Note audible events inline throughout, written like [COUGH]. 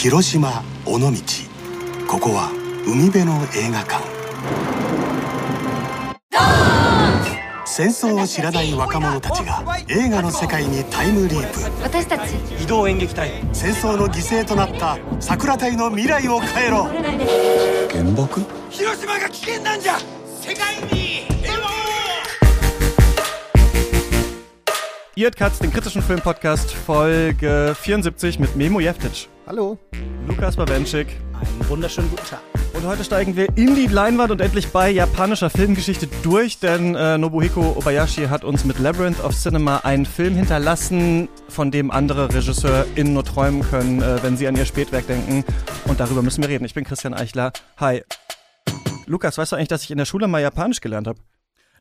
広島尾道ここは海辺の映画館戦争を知らない若者たちが映画の世界にタイムリープ私たち。移動演劇隊。戦争の犠牲となった桜隊の未来を変えろ原爆？広島が危険なんじゃ。世界に Ihr hört Katz, den kritischen Filmpodcast, Folge 74 mit Memo Jeftic, Hallo. Lukas Bawenschik. Einen wunderschönen guten Tag. Und heute steigen wir in die Leinwand und endlich bei japanischer Filmgeschichte durch, denn äh, Nobuhiko Obayashi hat uns mit Labyrinth of Cinema einen Film hinterlassen, von dem andere RegisseurInnen nur träumen können, äh, wenn sie an ihr Spätwerk denken. Und darüber müssen wir reden. Ich bin Christian Eichler. Hi. Lukas, weißt du eigentlich, dass ich in der Schule mal Japanisch gelernt habe?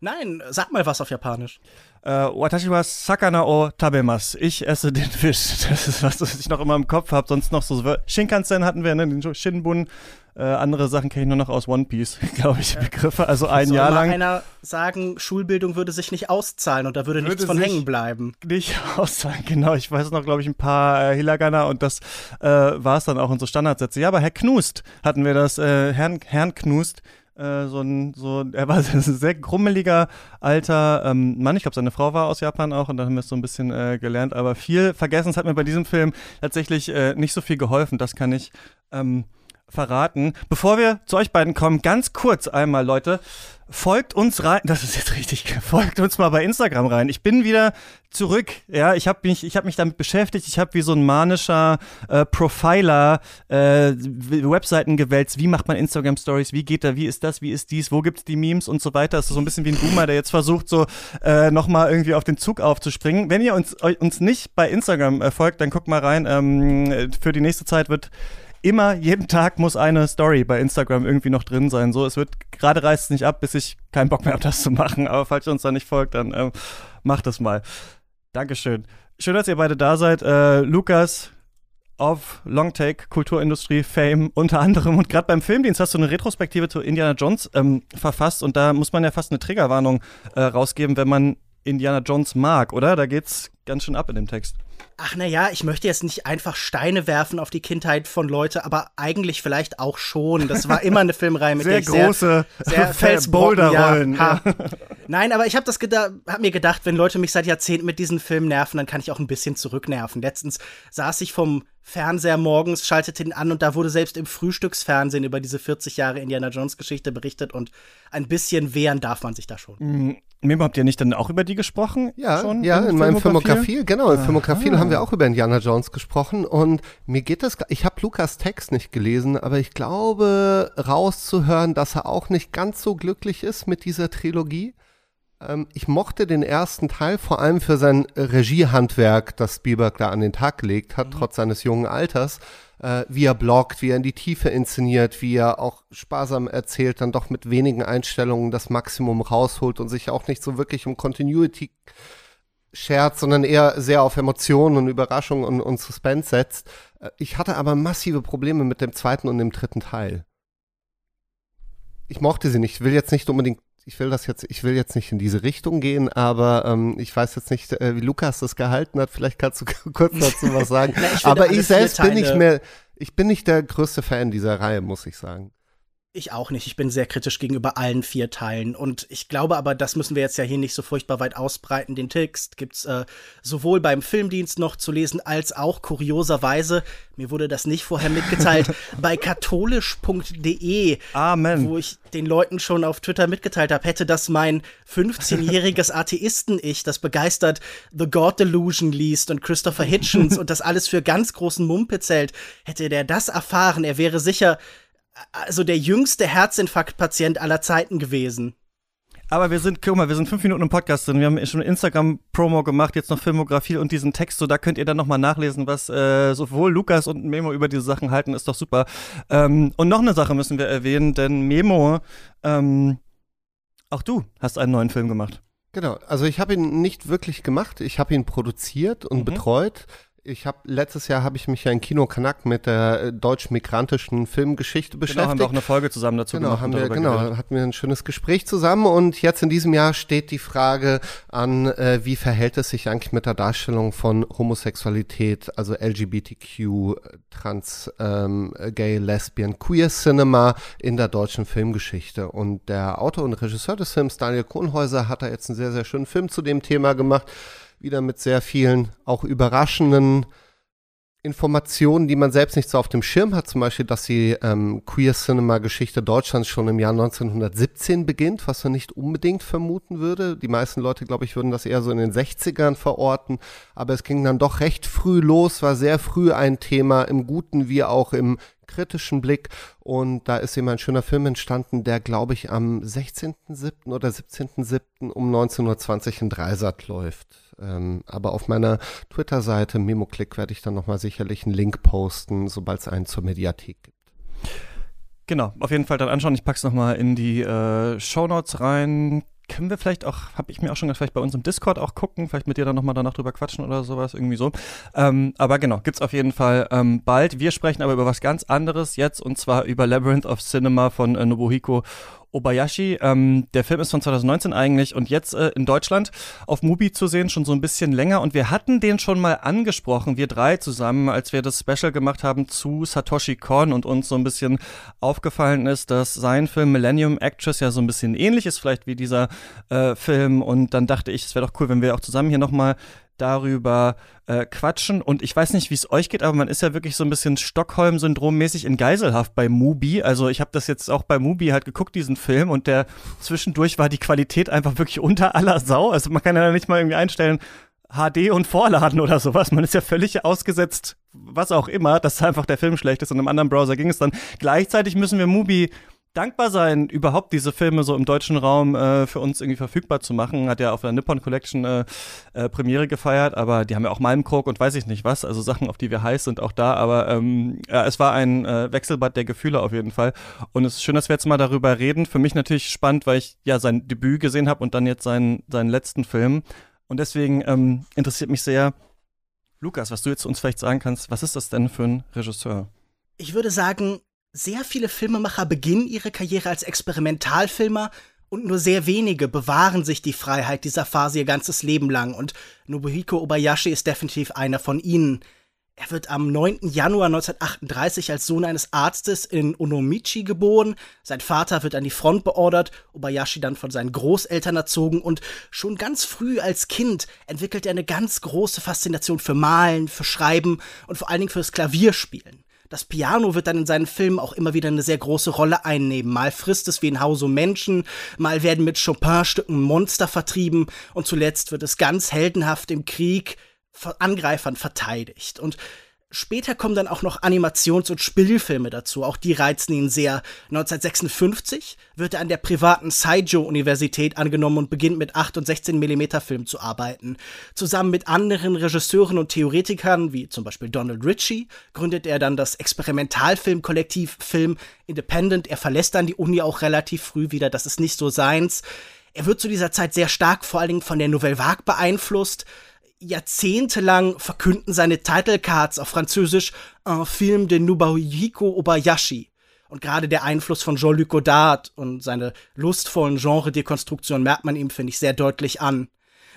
Nein, sag mal was auf Japanisch. Äh, Watashi wa sakana o tabemasu. Ich esse den Fisch. [LAUGHS] Das ist was, was ich noch immer im Kopf habe. Sonst noch so Shinkansen hatten wir, ne? Den Shinbun. Äh, andere Sachen kenne ich nur noch aus One Piece, [LAUGHS] glaube ich, Begriffe. Also ein Soll Jahr lang einer sagen, Schulbildung würde sich nicht auszahlen und da würde, Würde nichts von hängen bleiben. nicht [LAUGHS] auszahlen. Genau, ich weiß noch, glaube ich, ein paar äh, Hiragana und das äh, war es dann auch in so Standardsätze. Ja, aber Herr Knust hatten wir das, äh, Herrn, Herrn Knust. Äh, So ein, so, er war [LAUGHS] ein sehr grummeliger alter ähm, Mann. Ich glaube, seine Frau war aus Japan auch und dann haben wir es so ein bisschen äh, gelernt. Aber viel vergessen. Es hat mir bei diesem Film tatsächlich äh, nicht so viel geholfen. Das kann ich ähm, verraten. Bevor wir zu euch beiden kommen, ganz kurz einmal, Leute, folgt uns rein. Das ist jetzt richtig. Folgt uns mal bei Instagram rein. Ich bin wieder zurück. Ja, ich habe mich, ich habe mich damit beschäftigt. Ich habe wie so ein manischer äh, Profiler äh, Webseiten gewälzt. Wie macht man Instagram Stories? Wie geht da? Wie ist das? Wie ist dies? Wo gibt's die Memes und so weiter? Das ist so ein bisschen wie ein Boomer, der jetzt versucht, so äh, nochmal irgendwie auf den Zug aufzuspringen. Wenn ihr uns, uns nicht bei Instagram äh, folgt, dann guckt mal rein. Ähm, für die nächste Zeit wird immer, jeden Tag muss eine Story bei Instagram irgendwie noch drin sein. So, es wird, gerade reißt es nicht ab, bis ich keinen Bock mehr habe, [LAUGHS] das zu machen. Aber falls ihr uns da nicht folgt, dann ähm, macht das mal. Dankeschön. Schön, dass ihr beide da seid. Äh, Lukas auf Longtake, Kulturindustrie, Fame unter anderem. Und gerade beim Filmdienst hast du eine Retrospektive zu Indiana Jones ähm, verfasst. Und da muss man ja fast eine Triggerwarnung äh, rausgeben, wenn man Indiana Jones mag, oder? Da geht's ganz schön ab in dem Text. Ach naja, ich möchte jetzt nicht einfach Steine werfen auf die Kindheit von Leute, aber eigentlich vielleicht auch schon. Das war immer eine Filmreihe, mit der Sehr ich große sehr, [LAUGHS] sehr Felsboulder Felsbrocken, rollen. Ja. Nein, aber ich habe das hab mir gedacht, wenn Leute mich seit Jahrzehnten mit diesen Filmen nerven, dann kann ich auch ein bisschen zurücknerven. Letztens saß ich vom Fernseher morgens, schaltete ihn an und da wurde selbst im Frühstücksfernsehen über diese 40 Jahre Indiana Jones Geschichte berichtet und ein bisschen wehren darf man sich da schon. Memo, habt ihr nicht dann auch über die gesprochen? Ja, schon ja, in meinem Filmografie? Filmografie, genau, in Filmografie haben wir auch über Indiana Jones gesprochen und mir geht das, ich habe Lukas Text nicht gelesen, aber ich glaube rauszuhören, dass er auch nicht ganz so glücklich ist mit dieser Trilogie. Ähm, ich mochte den ersten Teil vor allem für sein Regiehandwerk, das Spielberg da an den Tag gelegt hat, trotz seines jungen Alters. Äh, wie er blockt, wie er in die Tiefe inszeniert, wie er auch sparsam erzählt, dann doch mit wenigen Einstellungen das Maximum rausholt und sich auch nicht so wirklich um Continuity schert, sondern eher sehr auf Emotionen und Überraschung und, und Suspense setzt. Äh, Ich hatte aber massive Probleme mit dem zweiten und dem dritten Teil. Ich mochte sie nicht. Ich will jetzt nicht unbedingt, ich will das jetzt, ich will jetzt nicht in diese Richtung gehen, aber ähm, ich weiß jetzt nicht, äh, wie Lukas das gehalten hat. Vielleicht kannst du [LAUGHS] kurz dazu was [LAUGHS] sagen. Na, ich aber ich selbst bin nicht mehr, ich bin nicht der größte Fan dieser Reihe, muss ich sagen. Ich auch nicht. Ich bin sehr kritisch gegenüber allen vier Teilen. Und ich glaube aber, das müssen wir jetzt ja hier nicht so furchtbar weit ausbreiten. Den Text gibt's äh, sowohl beim Filmdienst noch zu lesen, als auch kurioserweise, mir wurde das nicht vorher mitgeteilt, [LAUGHS] bei katholisch.de, Amen. wo ich den Leuten schon auf Twitter mitgeteilt habe, hätte das mein 15-jähriges [LAUGHS] Atheisten-Ich, das begeistert The God Delusion liest und Christopher Hitchens und das alles für ganz großen Mumpitz hält, hätte der das erfahren, er wäre sicher also der jüngste Herzinfarktpatient aller Zeiten gewesen. Aber wir sind, guck mal, wir sind fünf Minuten im Podcast drin. Wir haben schon Instagram-Promo gemacht, jetzt noch Filmografie und diesen Text. So, da könnt ihr dann nochmal nachlesen, was äh, sowohl Lukas und Memo über diese Sachen halten. Ist doch super. Ähm, und noch eine Sache müssen wir erwähnen, denn Memo, ähm, auch du hast einen neuen Film gemacht. Genau, also ich habe ihn nicht wirklich gemacht, ich habe ihn produziert und Mhm. betreut. Ich habe letztes Jahr habe ich mich ja in Kino Kanak mit der äh, deutsch-migrantischen Filmgeschichte beschäftigt. Genau, haben wir auch eine Folge zusammen dazu genau, gemacht. Haben wir, genau, geredet. hatten wir ein schönes Gespräch zusammen und jetzt in diesem Jahr steht die Frage an, äh, wie verhält es sich eigentlich mit der Darstellung von Homosexualität, also LGBTQ, Trans, ähm, Gay, Lesbian, Queer Cinema in der deutschen Filmgeschichte. Und der Autor und Regisseur des Films, Daniel Kronhäuser, hat da jetzt einen sehr, sehr schönen Film zu dem Thema gemacht wieder mit sehr vielen auch überraschenden Informationen, die man selbst nicht so auf dem Schirm hat, zum Beispiel, dass die ähm, Queer Cinema Geschichte Deutschlands schon im Jahr 1917 beginnt, was man nicht unbedingt vermuten würde. Die meisten Leute, glaube ich, würden das eher so in den 60ern verorten, aber es ging dann doch recht früh los, war sehr früh ein Thema im guten wie auch im kritischen Blick und da ist eben ein schöner Film entstanden, der glaube ich am 16.07. oder 17.07. um 19.20 Uhr in Dreisat läuft. Ähm, aber auf meiner Twitter-Seite MemoClick werde ich dann nochmal sicherlich einen Link posten, sobald es einen zur Mediathek gibt. Genau, auf jeden Fall dann anschauen. Ich packe es nochmal in die äh, Show Notes rein können wir vielleicht auch, habe ich mir auch schon gedacht, vielleicht bei uns im Discord auch gucken, vielleicht mit dir dann nochmal danach drüber quatschen oder sowas, irgendwie so. Ähm, aber genau, gibt's auf jeden Fall ähm, bald. Wir sprechen aber über was ganz anderes jetzt und zwar über Labyrinth of Cinema von äh, Nobuhiko Obayashi. Ähm, der Film ist von 2019 eigentlich und jetzt äh, in Deutschland auf Mubi zu sehen, schon so ein bisschen länger. Und wir hatten den schon mal angesprochen, wir drei zusammen, als wir das Special gemacht haben zu Satoshi Kon und uns so ein bisschen aufgefallen ist, dass sein Film Millennium Actress ja so ein bisschen ähnlich ist, vielleicht wie dieser äh, Film. Und dann dachte ich, es wäre doch cool, wenn wir auch zusammen hier nochmal darüber äh, quatschen. Und ich weiß nicht, wie es euch geht, aber man ist ja wirklich so ein bisschen Stockholm-Syndrom-mäßig in Geiselhaft bei Mubi. Also ich habe das jetzt auch bei Mubi halt geguckt, diesen Film, und der zwischendurch war die Qualität einfach wirklich unter aller Sau. Also man kann ja nicht mal irgendwie einstellen, HD und Vorladen oder sowas. Man ist ja völlig ausgesetzt, was auch immer, dass einfach der Film schlecht ist und im anderen Browser ging es dann. Gleichzeitig müssen wir Mubi dankbar sein, überhaupt diese Filme so im deutschen Raum äh, für uns irgendwie verfügbar zu machen. Hat ja auf der Nippon Collection äh, äh, Premiere gefeiert, aber die haben ja auch Malmkrog und weiß ich nicht was, also Sachen, auf die wir heiß sind, auch da. Aber ähm, ja, es war ein äh, Wechselbad der Gefühle auf jeden Fall. Und es ist schön, dass wir jetzt mal darüber reden. Für mich natürlich spannend, weil ich ja sein Debüt gesehen habe und dann jetzt seinen, seinen letzten Film. Und deswegen ähm, interessiert mich sehr, Lukas, was du jetzt uns vielleicht sagen kannst, was ist das denn für ein Regisseur? Ich würde sagen, sehr viele Filmemacher beginnen ihre Karriere als Experimentalfilmer und nur sehr wenige bewahren sich die Freiheit dieser Phase ihr ganzes Leben lang und Nobuhiko Obayashi ist definitiv einer von ihnen. Er wird am 9. Januar 1938 als Sohn eines Arztes in Onomichi geboren. Sein Vater wird an die Front beordert, Obayashi dann von seinen Großeltern erzogen und schon ganz früh als Kind entwickelt er eine ganz große Faszination für Malen, für Schreiben und vor allen Dingen fürs Klavierspielen. Das Piano wird dann in seinen Filmen auch immer wieder eine sehr große Rolle einnehmen. Mal frisst es wie ein Haus um Menschen, mal werden mit Chopin-Stücken Monster vertrieben und zuletzt wird es ganz heldenhaft im Krieg von Angreifern verteidigt. Und Später kommen dann auch noch Animations- und Spielfilme dazu. Auch die reizen ihn sehr. 1956 wird er an der privaten Saijo-Universität angenommen und beginnt mit 8 und 16 mm Filmen zu arbeiten. Zusammen mit anderen Regisseuren und Theoretikern, wie zum Beispiel Donald Ritchie, gründet er dann das Experimentalfilmkollektiv Film Independent. Er verlässt dann die Uni auch relativ früh wieder. Das ist nicht so seins. Er wird zu dieser Zeit sehr stark vor allen Dingen von der Nouvelle Vague beeinflusst jahrzehntelang verkünden seine Titlecards auf Französisch un film de Nobuhiko Obayashi. Und gerade der Einfluss von Jean-Luc Godard und seine lustvollen Genre-Dekonstruktionen merkt man ihm, finde ich, sehr deutlich an.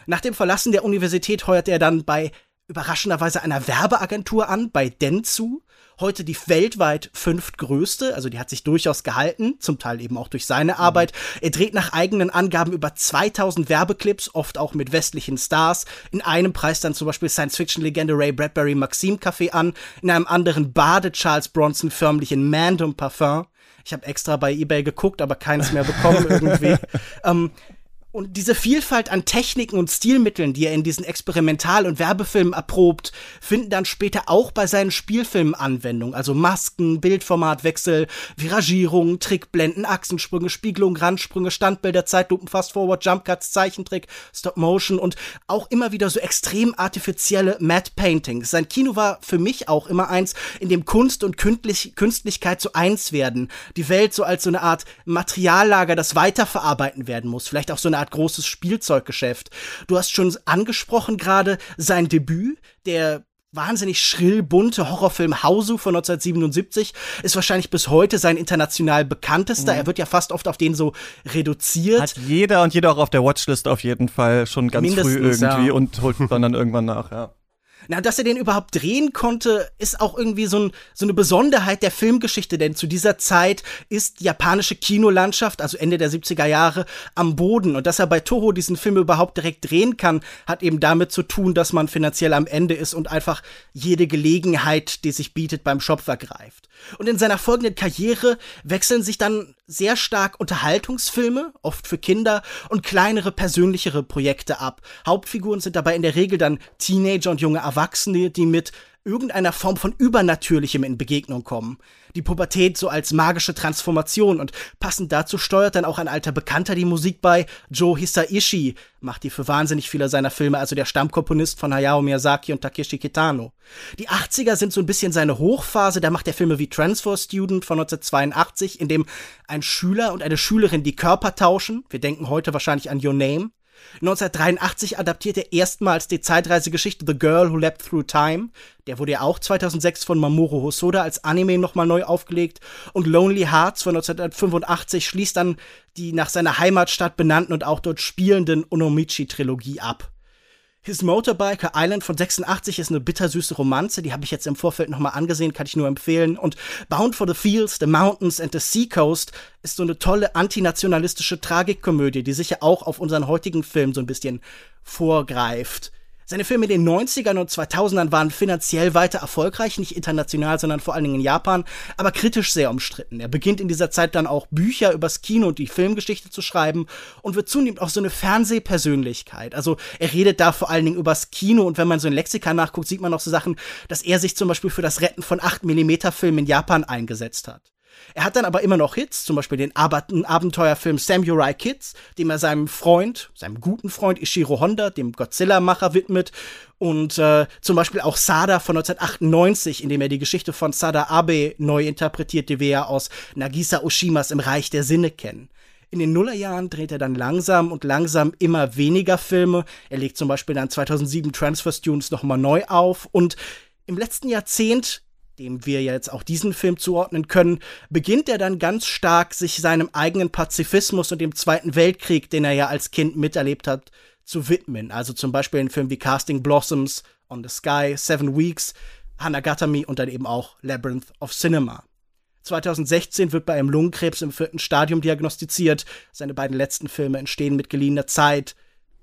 Nach dem Verlassen der Universität heuert er dann bei überraschenderweise einer Werbeagentur an, bei Dentsu, heute die weltweit fünftgrößte, also die hat sich durchaus gehalten, zum Teil eben auch durch seine Arbeit. Er dreht nach eigenen Angaben über 2000 Werbeclips, oft auch mit westlichen Stars. In einem Preis dann zum Beispiel Science-Fiction-Legende Ray Bradbury Maxim Café an, in einem anderen badet Charles Bronson förmlich in Mandum Parfum. Ich habe extra bei eBay geguckt, aber keins mehr bekommen [LAUGHS] irgendwie. ähm, und diese Vielfalt an Techniken und Stilmitteln, die er in diesen Experimental- und Werbefilmen erprobt, finden dann später auch bei seinen Spielfilmen Anwendung. Also Masken, Bildformatwechsel, Viragierungen, Trickblenden, Achsensprünge, Spiegelung, Randsprünge, Standbilder, Zeitlupen, Fast-Forward, Jumpcuts, Zeichentrick, Stop-Motion und auch immer wieder so extrem artifizielle Matte Paintings. Sein Kino war für mich auch immer eins, in dem Kunst und Künstlich Künstlichkeit so eins werden. Die Welt so als so eine Art Materiallager, das weiterverarbeiten werden muss. Vielleicht auch so eine Art großes Spielzeuggeschäft. Du hast schon angesprochen gerade sein Debüt, der wahnsinnig schrill bunte Horrorfilm Hausu von 1977 ist wahrscheinlich bis heute sein international bekanntester. Mhm. Er wird ja fast oft auf den so reduziert. Hat jeder und jeder auch auf der Watchlist auf jeden Fall schon ganz Mindestens, früh irgendwie ja. und holt man dann irgendwann nach, ja. Na, dass er den überhaupt drehen konnte, ist auch irgendwie so, ein, so eine Besonderheit der Filmgeschichte, denn zu dieser Zeit ist die japanische Kinolandschaft, also Ende der 70er Jahre, am Boden. Und dass er bei Toho diesen Film überhaupt direkt drehen kann, hat eben damit zu tun, dass man finanziell am Ende ist und einfach jede Gelegenheit, die sich bietet, beim Shop vergreift. Und in seiner folgenden Karriere wechseln sich dann sehr stark Unterhaltungsfilme, oft für Kinder, und kleinere, persönlichere Projekte ab. Hauptfiguren sind dabei in der Regel dann Teenager und junge Erwachsene, die mit irgendeiner Form von Übernatürlichem in Begegnung kommen. Die Pubertät so als magische Transformation und passend dazu steuert dann auch ein alter Bekannter die Musik bei. Joe Hisaishi macht die für wahnsinnig viele seiner Filme, also der Stammkomponist von Hayao Miyazaki und Takeshi Kitano. Die 80er sind so ein bisschen seine Hochphase, da macht er Filme wie Transfer Student von 1982, in dem ein Schüler und eine Schülerin die Körper tauschen. Wir denken heute wahrscheinlich an Your Name. 1983 adaptiert er erstmals die Zeitreisegeschichte The Girl Who Leapt Through Time. Der wurde ja auch 2006 von Mamoru Hosoda als Anime nochmal neu aufgelegt. Und Lonely Hearts von 1985 schließt dann die nach seiner Heimatstadt benannten und auch dort spielenden Onomichi-Trilogie ab. His Motorbiker Island von 86 ist eine bittersüße Romanze, die habe ich jetzt im Vorfeld nochmal angesehen, kann ich nur empfehlen. Und Bound for the Fields, The Mountains and the Sea Coast ist so eine tolle antinationalistische Tragikkomödie, die sicher auch auf unseren heutigen Film so ein bisschen vorgreift. Seine Filme in den 90ern und 2000ern waren finanziell weiter erfolgreich, nicht international, sondern vor allen Dingen in Japan, aber kritisch sehr umstritten. Er beginnt in dieser Zeit dann auch Bücher übers Kino und die Filmgeschichte zu schreiben und wird zunehmend auch so eine Fernsehpersönlichkeit. Also er redet da vor allen Dingen übers Kino und wenn man so in Lexika nachguckt, sieht man auch so Sachen, dass er sich zum Beispiel für das Retten von 8mm Filmen in Japan eingesetzt hat. Er hat dann aber immer noch Hits, zum Beispiel den Abenteuerfilm Samurai Kids, dem er seinem Freund, seinem guten Freund Ishiro Honda, dem Godzilla-Macher, widmet. Und äh, zum Beispiel auch Sada von 1998, in dem er die Geschichte von Sada Abe neu interpretiert, die wir ja aus Nagisa Oshimas im Reich der Sinne kennen. In den Nullerjahren dreht er dann langsam und langsam immer weniger Filme. Er legt zum Beispiel dann 2007 Transfer Students nochmal neu auf und im letzten Jahrzehnt dem wir jetzt auch diesen Film zuordnen können, beginnt er dann ganz stark, sich seinem eigenen Pazifismus und dem Zweiten Weltkrieg, den er ja als Kind miterlebt hat, zu widmen. Also zum Beispiel in Filmen wie Casting Blossoms, On the Sky, Seven Weeks, Hanagatami und dann eben auch Labyrinth of Cinema. 2016 wird bei einem Lungenkrebs im vierten Stadium diagnostiziert. Seine beiden letzten Filme entstehen mit geliehener Zeit.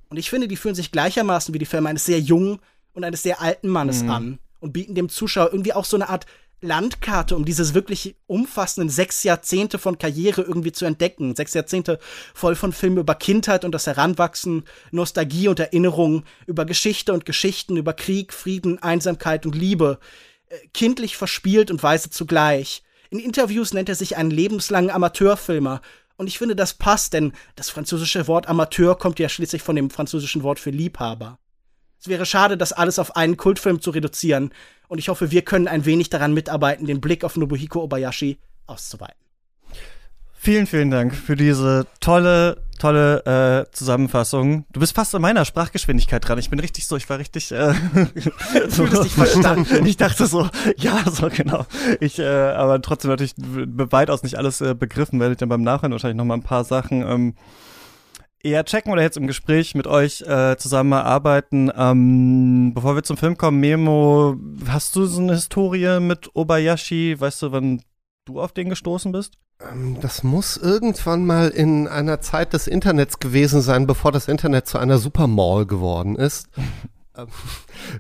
Und ich finde, die fühlen sich gleichermaßen wie die Filme eines sehr jungen und eines sehr alten Mannes mhm. an und bieten dem Zuschauer irgendwie auch so eine Art Landkarte, um dieses wirklich umfassenden sechs Jahrzehnte von Karriere irgendwie zu entdecken. Sechs Jahrzehnte voll von Filmen über Kindheit und das Heranwachsen, Nostalgie und Erinnerungen, über Geschichte und Geschichten, über Krieg, Frieden, Einsamkeit und Liebe. Äh, kindlich verspielt und weise zugleich. In Interviews nennt er sich einen lebenslangen Amateurfilmer. Und ich finde, das passt, denn das französische Wort Amateur kommt ja schließlich von dem französischen Wort für Liebhaber. Es wäre schade, das alles auf einen Kultfilm zu reduzieren. Und ich hoffe, wir können ein wenig daran mitarbeiten, den Blick auf Nobuhiko Obayashi auszuweiten. Vielen, vielen Dank für diese tolle, tolle äh, Zusammenfassung. Du bist fast an meiner Sprachgeschwindigkeit dran. Ich bin richtig so, ich war richtig. Äh, so, [LAUGHS] du dich verstanden. [LAUGHS] Ich dachte so, ja, so genau. Ich, äh, aber trotzdem natürlich weitaus nicht alles äh, begriffen, werde ich dann beim Nachhinein wahrscheinlich noch mal ein paar Sachen. Ähm, eher checken oder jetzt im Gespräch mit euch äh, zusammenarbeiten. Ähm, bevor wir zum Film kommen, Memo, hast du so eine Historie mit Obayashi? Weißt du, wann du auf den gestoßen bist? Ähm, das muss irgendwann mal in einer Zeit des Internets gewesen sein, bevor das Internet zu einer Supermall geworden ist. [LAUGHS] Ähm,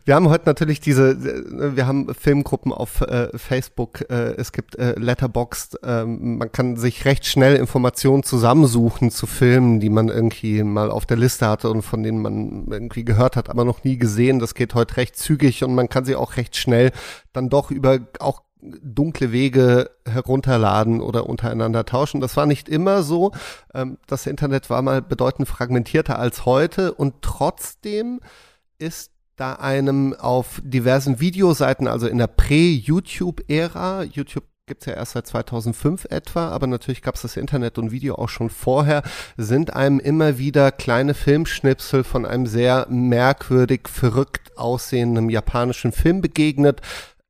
wir haben heute natürlich diese, äh, wir haben Filmgruppen auf äh, Facebook, äh, es gibt äh, Letterboxd, ähm, man kann sich recht schnell Informationen zusammensuchen zu Filmen, die man irgendwie mal auf der Liste hatte und von denen man irgendwie gehört hat, aber noch nie gesehen. Das geht heute recht zügig und man kann sie auch recht schnell dann doch über auch dunkle Wege herunterladen oder untereinander tauschen. Das war nicht immer so. Ähm, das Internet war mal bedeutend fragmentierter als heute und trotzdem ist da einem auf diversen Videoseiten, also in der Prä-YouTube-Ära, YouTube gibt es ja erst seit 2005 etwa, aber natürlich gab es das Internet und Video auch schon vorher, sind einem immer wieder kleine Filmschnipsel von einem sehr merkwürdig, verrückt aussehenden japanischen Film begegnet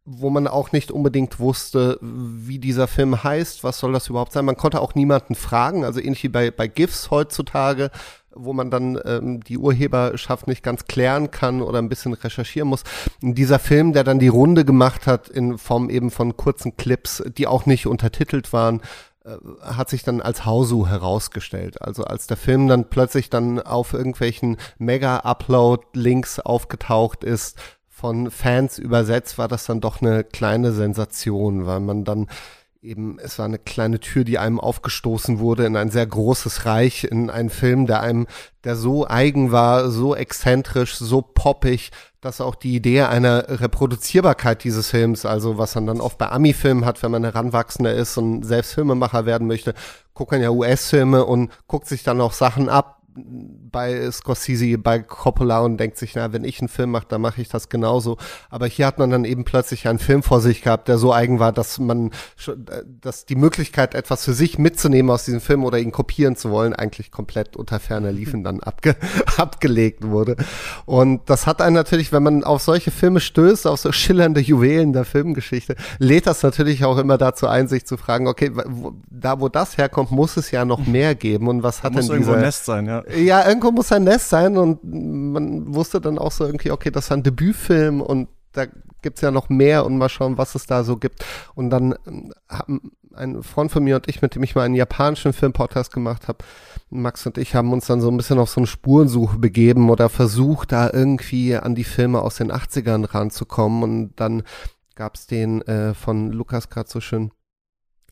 wo man auch nicht unbedingt wusste, wie dieser Film heißt, was soll das überhaupt sein. Man konnte auch niemanden fragen, also ähnlich wie bei, bei GIFs heutzutage, wo man dann ähm, die Urheberschaft nicht ganz klären kann oder ein bisschen recherchieren muss. Dieser Film, der dann die Runde gemacht hat in Form eben von kurzen Clips, die auch nicht untertitelt waren, äh, hat sich dann als Hausu herausgestellt. Also als der Film dann plötzlich dann auf irgendwelchen Mega-Upload-Links aufgetaucht ist, von Fans übersetzt, war das dann doch eine kleine Sensation, weil man dann eben, es war eine kleine Tür, die einem aufgestoßen wurde in ein sehr großes Reich, in einen Film, der einem, der so eigen war, so exzentrisch, so poppig, dass auch die Idee einer Reproduzierbarkeit dieses Films, also was man dann oft bei Ami-Filmen hat, wenn man Heranwachsender ist und selbst Filmemacher werden möchte, guckt man ja US-Filme und guckt sich dann auch Sachen ab, bei Scorsese, bei Coppola und denkt sich, na, wenn ich einen Film mache, dann mache ich das genauso. Aber hier hat man dann eben plötzlich einen Film vor sich gehabt, der so eigen war, dass man, dass die Möglichkeit, etwas für sich mitzunehmen aus diesem Film oder ihn kopieren zu wollen, eigentlich komplett unter ferner Liefen dann abge [LAUGHS] abgelegt wurde. Und das hat einen natürlich, wenn man auf solche Filme stößt, auf so schillernde Juwelen der Filmgeschichte, lädt das natürlich auch immer dazu ein, sich zu fragen, okay, wo, da wo das herkommt, muss es ja noch mehr geben. Und was hat muss denn irgendwo dieser, ein Nest sein, ja. Ja, irgendwo muss ein Nest sein und man wusste dann auch so irgendwie, okay, das ist ein Debütfilm und da gibt's ja noch mehr und mal schauen, was es da so gibt. Und dann ähm, haben ein Freund von mir und ich, mit dem ich mal einen japanischen Filmpodcast gemacht habe, Max und ich haben uns dann so ein bisschen auf so eine Spurensuche begeben oder versucht, da irgendwie an die Filme aus den 80ern ranzukommen. Und dann gab's den äh, von Lukas gerade so schön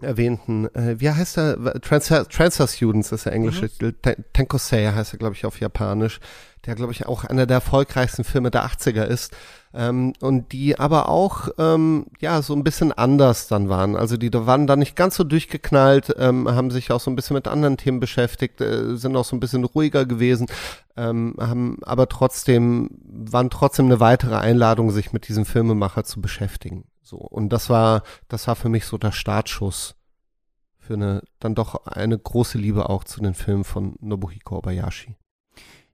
erwähnten, äh, wie heißt er? Transfer, Transfer Students ist der englische mhm. Tenkosei heißt er, glaube ich, auf Japanisch, der, glaube ich, auch einer der erfolgreichsten Filme der 80er ist. Ähm, und die aber auch, ähm, ja, so ein bisschen anders dann waren. Also die waren dann nicht ganz so durchgeknallt, ähm, haben sich auch so ein bisschen mit anderen Themen beschäftigt, äh, sind auch so ein bisschen ruhiger gewesen, ähm, haben aber trotzdem, waren trotzdem eine weitere Einladung, sich mit diesem Filmemacher zu beschäftigen. So. Und das war, das war für mich so der Startschuss für eine, dann doch eine große Liebe auch zu den Filmen von Nobuhiko Obayashi.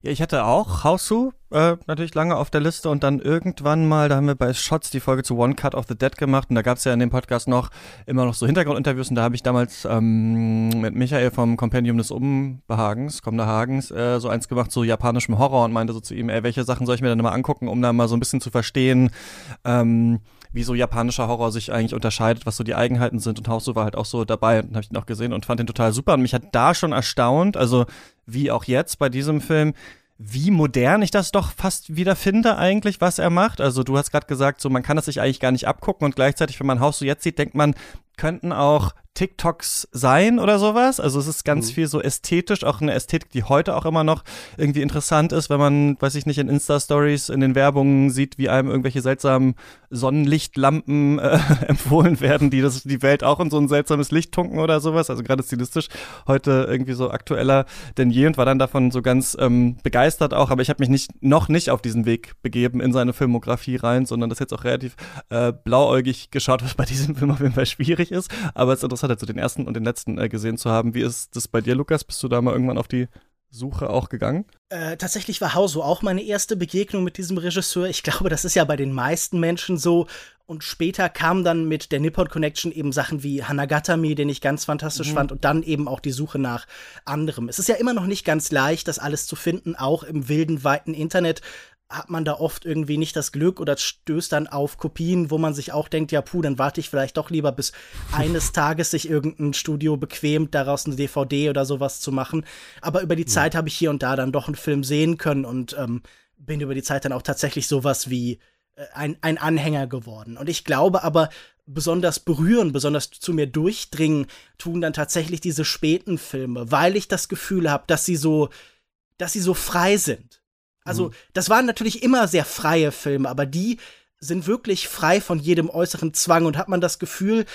Ja, ich hatte auch Hausu äh, natürlich lange auf der Liste und dann irgendwann mal, da haben wir bei Shots die Folge zu One Cut of the Dead gemacht und da gab es ja in dem Podcast noch immer noch so Hintergrundinterviews und da habe ich damals ähm, mit Michael vom Kompendium des Unbehagens, kommender Hagens, äh, so eins gemacht zu japanischem Horror und meinte so zu ihm, ey, welche Sachen soll ich mir denn mal angucken, um da mal so ein bisschen zu verstehen, ähm, wie so japanischer Horror sich eigentlich unterscheidet, was so die Eigenheiten sind. Und Hausu war halt auch so dabei und habe ich ihn auch gesehen und fand ihn total super. Und mich hat da schon erstaunt, also wie auch jetzt bei diesem Film, wie modern ich das doch fast wieder finde eigentlich, was er macht. Also du hast gerade gesagt, so man kann das sich eigentlich gar nicht abgucken und gleichzeitig, wenn man Haus so jetzt sieht, denkt man, könnten auch TikToks sein oder sowas. Also es ist ganz mhm. viel so ästhetisch, auch eine Ästhetik, die heute auch immer noch irgendwie interessant ist, wenn man, weiß ich nicht, in Insta-Stories, in den Werbungen sieht, wie einem irgendwelche seltsamen Sonnenlichtlampen äh, [LAUGHS] empfohlen werden, die das, die Welt auch in so ein seltsames Licht tunken oder sowas. Also gerade stilistisch heute irgendwie so aktueller denn je und war dann davon so ganz ähm, begeistert auch. Aber ich habe mich nicht, noch nicht auf diesen Weg begeben in seine Filmografie rein, sondern das jetzt auch relativ äh, blauäugig geschaut, [LAUGHS] was bei diesem Film auf jeden Fall schwierig ist. Aber es ist interessant, also den ersten und den letzten äh, gesehen zu haben. Wie ist das bei dir, Lukas? Bist du da mal irgendwann auf die Suche auch gegangen? Äh, tatsächlich war Hauso auch meine erste Begegnung mit diesem Regisseur. Ich glaube, das ist ja bei den meisten Menschen so. Und später kamen dann mit der Nippon Connection eben Sachen wie Hanagatami, den ich ganz fantastisch mhm. fand, und dann eben auch die Suche nach anderem. Es ist ja immer noch nicht ganz leicht, das alles zu finden, auch im wilden, weiten Internet hat man da oft irgendwie nicht das Glück oder stößt dann auf Kopien, wo man sich auch denkt, ja, puh, dann warte ich vielleicht doch lieber, bis [LAUGHS] eines Tages sich irgendein Studio bequemt, daraus eine DVD oder sowas zu machen. Aber über die ja. Zeit habe ich hier und da dann doch einen Film sehen können und ähm, bin über die Zeit dann auch tatsächlich sowas wie äh, ein, ein Anhänger geworden. Und ich glaube aber, besonders berühren, besonders zu mir durchdringen, tun dann tatsächlich diese späten Filme, weil ich das Gefühl habe, dass sie so, dass sie so frei sind also, mhm. das waren natürlich immer sehr freie Filme, aber die sind wirklich frei von jedem äußeren Zwang und hat man das Gefühl,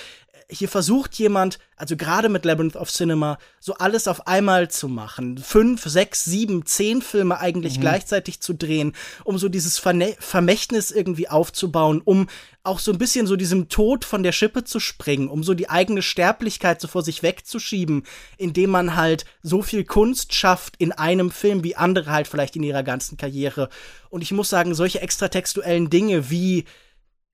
hier versucht jemand, also gerade mit Labyrinth of Cinema, so alles auf einmal zu machen. Fünf, sechs, sieben, zehn Filme eigentlich mhm. gleichzeitig zu drehen, um so dieses Verne Vermächtnis irgendwie aufzubauen, um auch so ein bisschen so diesem Tod von der Schippe zu springen, um so die eigene Sterblichkeit so vor sich wegzuschieben, indem man halt so viel Kunst schafft in einem Film, wie andere halt vielleicht in ihrer ganzen Karriere. Und ich muss sagen, solche extratextuellen Dinge wie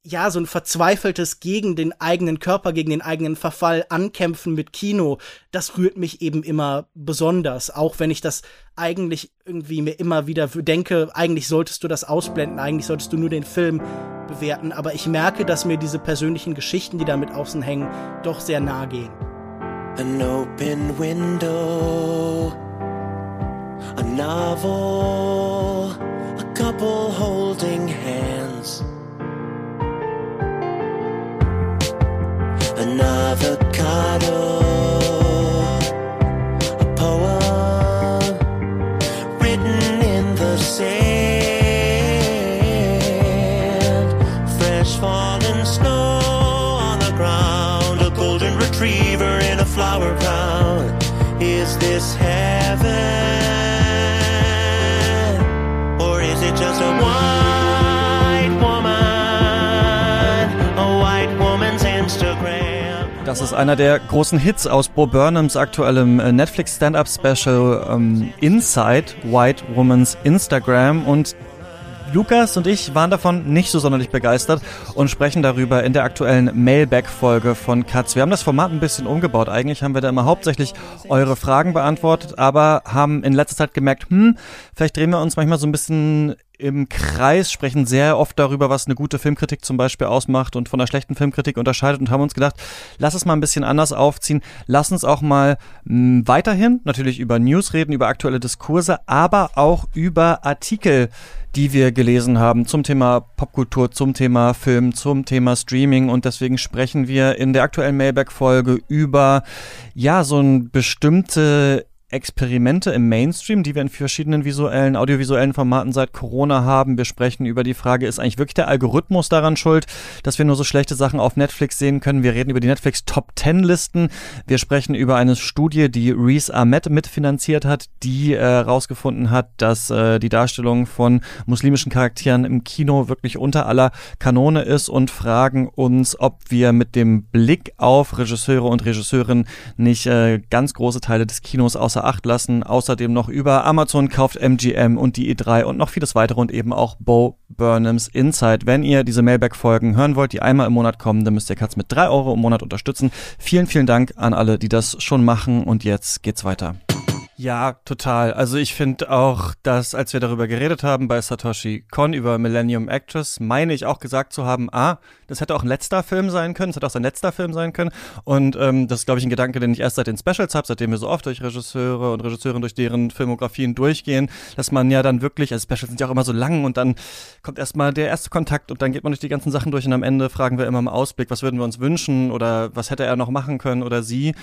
ja, so ein verzweifeltes gegen den eigenen Körper, gegen den eigenen Verfall ankämpfen mit Kino, das rührt mich eben immer besonders. Auch wenn ich das eigentlich irgendwie mir immer wieder denke, eigentlich solltest du das ausblenden, eigentlich solltest du nur den Film bewerten. Aber ich merke, dass mir diese persönlichen Geschichten, die damit außen hängen, doch sehr nahe gehen. An open window, a novel, a couple holding hands. An avocado, a poem written in the sand, fresh fallen snow on the ground, a golden retriever in a flower crown. Is this heaven, Das ist einer der großen Hits aus Bo Burnhams aktuellem äh, Netflix Stand-Up Special ähm, Inside White Woman's Instagram und Lukas und ich waren davon nicht so sonderlich begeistert und sprechen darüber in der aktuellen Mailback-Folge von Katz. Wir haben das Format ein bisschen umgebaut. Eigentlich haben wir da immer hauptsächlich eure Fragen beantwortet, aber haben in letzter Zeit gemerkt, hm, vielleicht drehen wir uns manchmal so ein bisschen im Kreis, sprechen sehr oft darüber, was eine gute Filmkritik zum Beispiel ausmacht und von einer schlechten Filmkritik unterscheidet und haben uns gedacht, lass es mal ein bisschen anders aufziehen. Lass uns auch mal mh, hm, weiterhin natürlich über News reden, über aktuelle Diskurse, aber auch über Artikel, die wir gelesen haben zum Thema Popkultur, zum Thema Film, zum Thema Streaming und deswegen sprechen wir in der aktuellen Mailback-Folge über ja so ein bestimmte Experimente im Mainstream, die wir in verschiedenen visuellen, audiovisuellen Formaten seit Corona haben. Wir sprechen über die Frage, ist eigentlich wirklich der Algorithmus daran schuld, dass wir nur so schlechte Sachen auf Netflix sehen können? Wir reden über die Netflix Top 10 Listen. Wir sprechen über eine Studie, die Reese Ahmed mitfinanziert hat, die herausgefunden äh, hat, dass äh, die Darstellung von muslimischen Charakteren im Kino wirklich unter aller Kanone ist und fragen uns, ob wir mit dem Blick auf Regisseure und Regisseurinnen nicht äh, ganz große Teile des Kinos außer Acht lassen. Außerdem noch über Amazon kauft MGM und die E3 und noch vieles weitere und eben auch Bo Burnhams Insight. Wenn ihr diese Mailback-Folgen hören wollt, die einmal im Monat kommen, dann müsst ihr Katz mit drei Euro im Monat unterstützen. Vielen, vielen Dank an alle, die das schon machen und jetzt geht's weiter. Ja, total. Also ich finde auch, dass als wir darüber geredet haben bei Satoshi Kon über Millennium Actress, meine ich auch gesagt zu haben, ah, das hätte auch ein letzter Film sein können, das hätte auch sein letzter Film sein können. Und ähm, das ist, glaube ich, ein Gedanke, den ich erst seit den Specials habe, seitdem wir so oft durch Regisseure und Regisseurinnen durch deren Filmografien durchgehen, dass man ja dann wirklich, also Specials sind ja auch immer so lang und dann kommt erstmal der erste Kontakt und dann geht man durch die ganzen Sachen durch und am Ende fragen wir immer im Ausblick, was würden wir uns wünschen oder was hätte er noch machen können oder sie.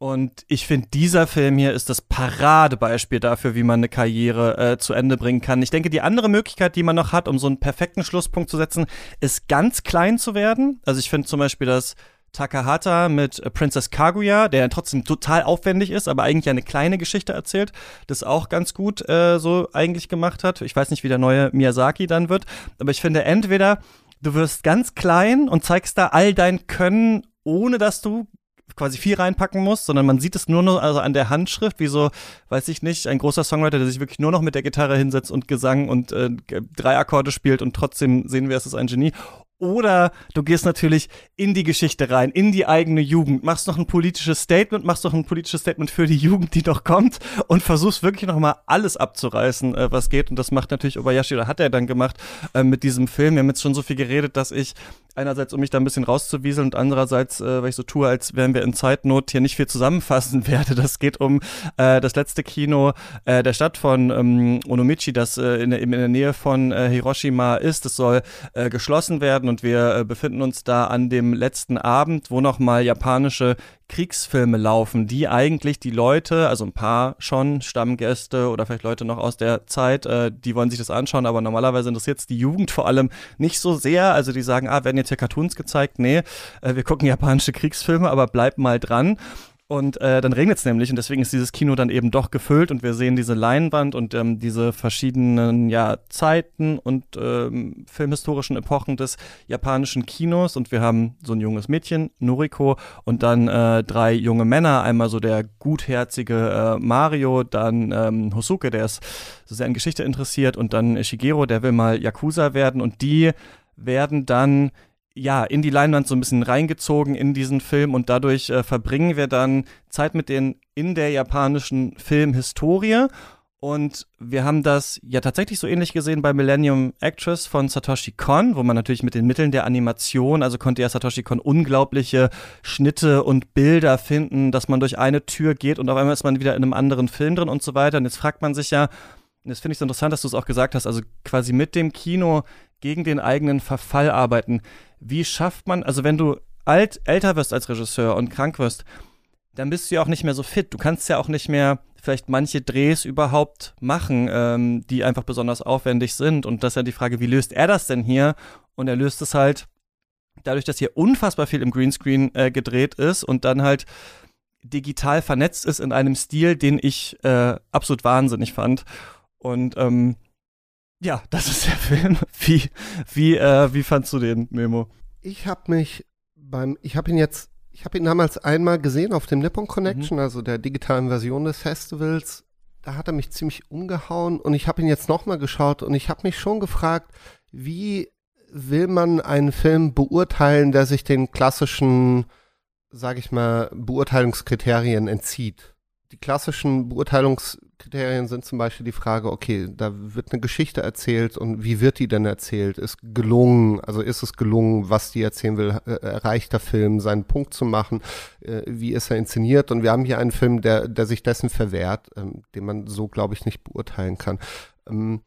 Und ich finde, dieser Film hier ist das Paradebeispiel dafür, wie man eine Karriere äh, zu Ende bringen kann. Ich denke, die andere Möglichkeit, die man noch hat, um so einen perfekten Schlusspunkt zu setzen, ist ganz klein zu werden. Also ich finde zum Beispiel, dass Takahata mit Princess Kaguya, der trotzdem total aufwendig ist, aber eigentlich eine kleine Geschichte erzählt, das auch ganz gut äh, so eigentlich gemacht hat. Ich weiß nicht, wie der neue Miyazaki dann wird, aber ich finde entweder du wirst ganz klein und zeigst da all dein Können ohne dass du quasi viel reinpacken muss, sondern man sieht es nur noch also an der Handschrift, wie so, weiß ich nicht, ein großer Songwriter, der sich wirklich nur noch mit der Gitarre hinsetzt und Gesang und äh, drei Akkorde spielt und trotzdem sehen wir, es ist ein Genie. Oder du gehst natürlich in die Geschichte rein, in die eigene Jugend, machst noch ein politisches Statement, machst noch ein politisches Statement für die Jugend, die noch kommt und versuchst wirklich noch mal alles abzureißen, äh, was geht. Und das macht natürlich Obayashi oder hat er dann gemacht äh, mit diesem Film. Wir haben jetzt schon so viel geredet, dass ich einerseits, um mich da ein bisschen rauszuwieseln und andererseits, äh, weil ich so tue, als wären wir in Zeitnot, hier nicht viel zusammenfassen [LAUGHS] werde. Das geht um äh, das letzte Kino äh, der Stadt von ähm, Onomichi, das äh, in, in der Nähe von äh, Hiroshima ist. Es soll äh, geschlossen werden und wir äh, befinden uns da an dem letzten Abend, wo nochmal japanische Kriegsfilme laufen, die eigentlich die Leute, also ein paar schon Stammgäste oder vielleicht Leute noch aus der Zeit, äh, die wollen sich das anschauen, aber normalerweise interessiert es die Jugend vor allem nicht so sehr. Also die sagen, ah, werden jetzt hier Cartoons gezeigt? Nee, äh, wir gucken japanische Kriegsfilme, aber bleib mal dran. Und äh, dann regnet es nämlich und deswegen ist dieses Kino dann eben doch gefüllt und wir sehen diese Leinwand und ähm, diese verschiedenen ja, Zeiten und ähm, filmhistorischen Epochen des japanischen Kinos. Und wir haben so ein junges Mädchen, Noriko, und dann äh, drei junge Männer, einmal so der gutherzige äh, Mario, dann ähm, Hosuke, der ist so sehr an Geschichte interessiert und dann Shigeru, der will mal Yakuza werden. Und die werden dann ja, in die Leinwand so ein bisschen reingezogen in diesen Film und dadurch äh, verbringen wir dann Zeit mit denen in der japanischen Filmhistorie. Und wir haben das ja tatsächlich so ähnlich gesehen bei Millennium Actress von Satoshi Kon, wo man natürlich mit den Mitteln der Animation, also konnte ja Satoshi Kon unglaubliche Schnitte und Bilder finden, dass man durch eine Tür geht und auf einmal ist man wieder in einem anderen Film drin und so weiter. Und jetzt fragt man sich ja, und das finde ich so interessant, dass du es auch gesagt hast, also quasi mit dem Kino gegen den eigenen Verfall arbeiten. Wie schafft man, also wenn du alt, älter wirst als Regisseur und krank wirst, dann bist du ja auch nicht mehr so fit. Du kannst ja auch nicht mehr vielleicht manche Drehs überhaupt machen, ähm, die einfach besonders aufwendig sind. Und das ist ja die Frage, wie löst er das denn hier? Und er löst es halt dadurch, dass hier unfassbar viel im Greenscreen äh, gedreht ist und dann halt digital vernetzt ist in einem Stil, den ich äh, absolut wahnsinnig fand. Und ähm, ja, das ist der Film. Wie, wie, äh, wie fandst du den, Memo? Ich habe mich beim, ich habe ihn jetzt, ich habe ihn damals einmal gesehen auf dem Nippon Connection, mhm. also der digitalen Version des Festivals. Da hat er mich ziemlich umgehauen und ich habe ihn jetzt nochmal geschaut und ich habe mich schon gefragt, wie will man einen Film beurteilen, der sich den klassischen, sag ich mal, Beurteilungskriterien entzieht? Die klassischen Beurteilungs Kriterien sind zum Beispiel die Frage, okay, da wird eine Geschichte erzählt und wie wird die denn erzählt? Ist gelungen, also ist es gelungen, was die erzählen will, äh, erreicht der Film, seinen Punkt zu machen? Äh, wie ist er inszeniert? Und wir haben hier einen Film, der, der sich dessen verwehrt, ähm, den man so, glaube ich, nicht beurteilen kann. Ähm,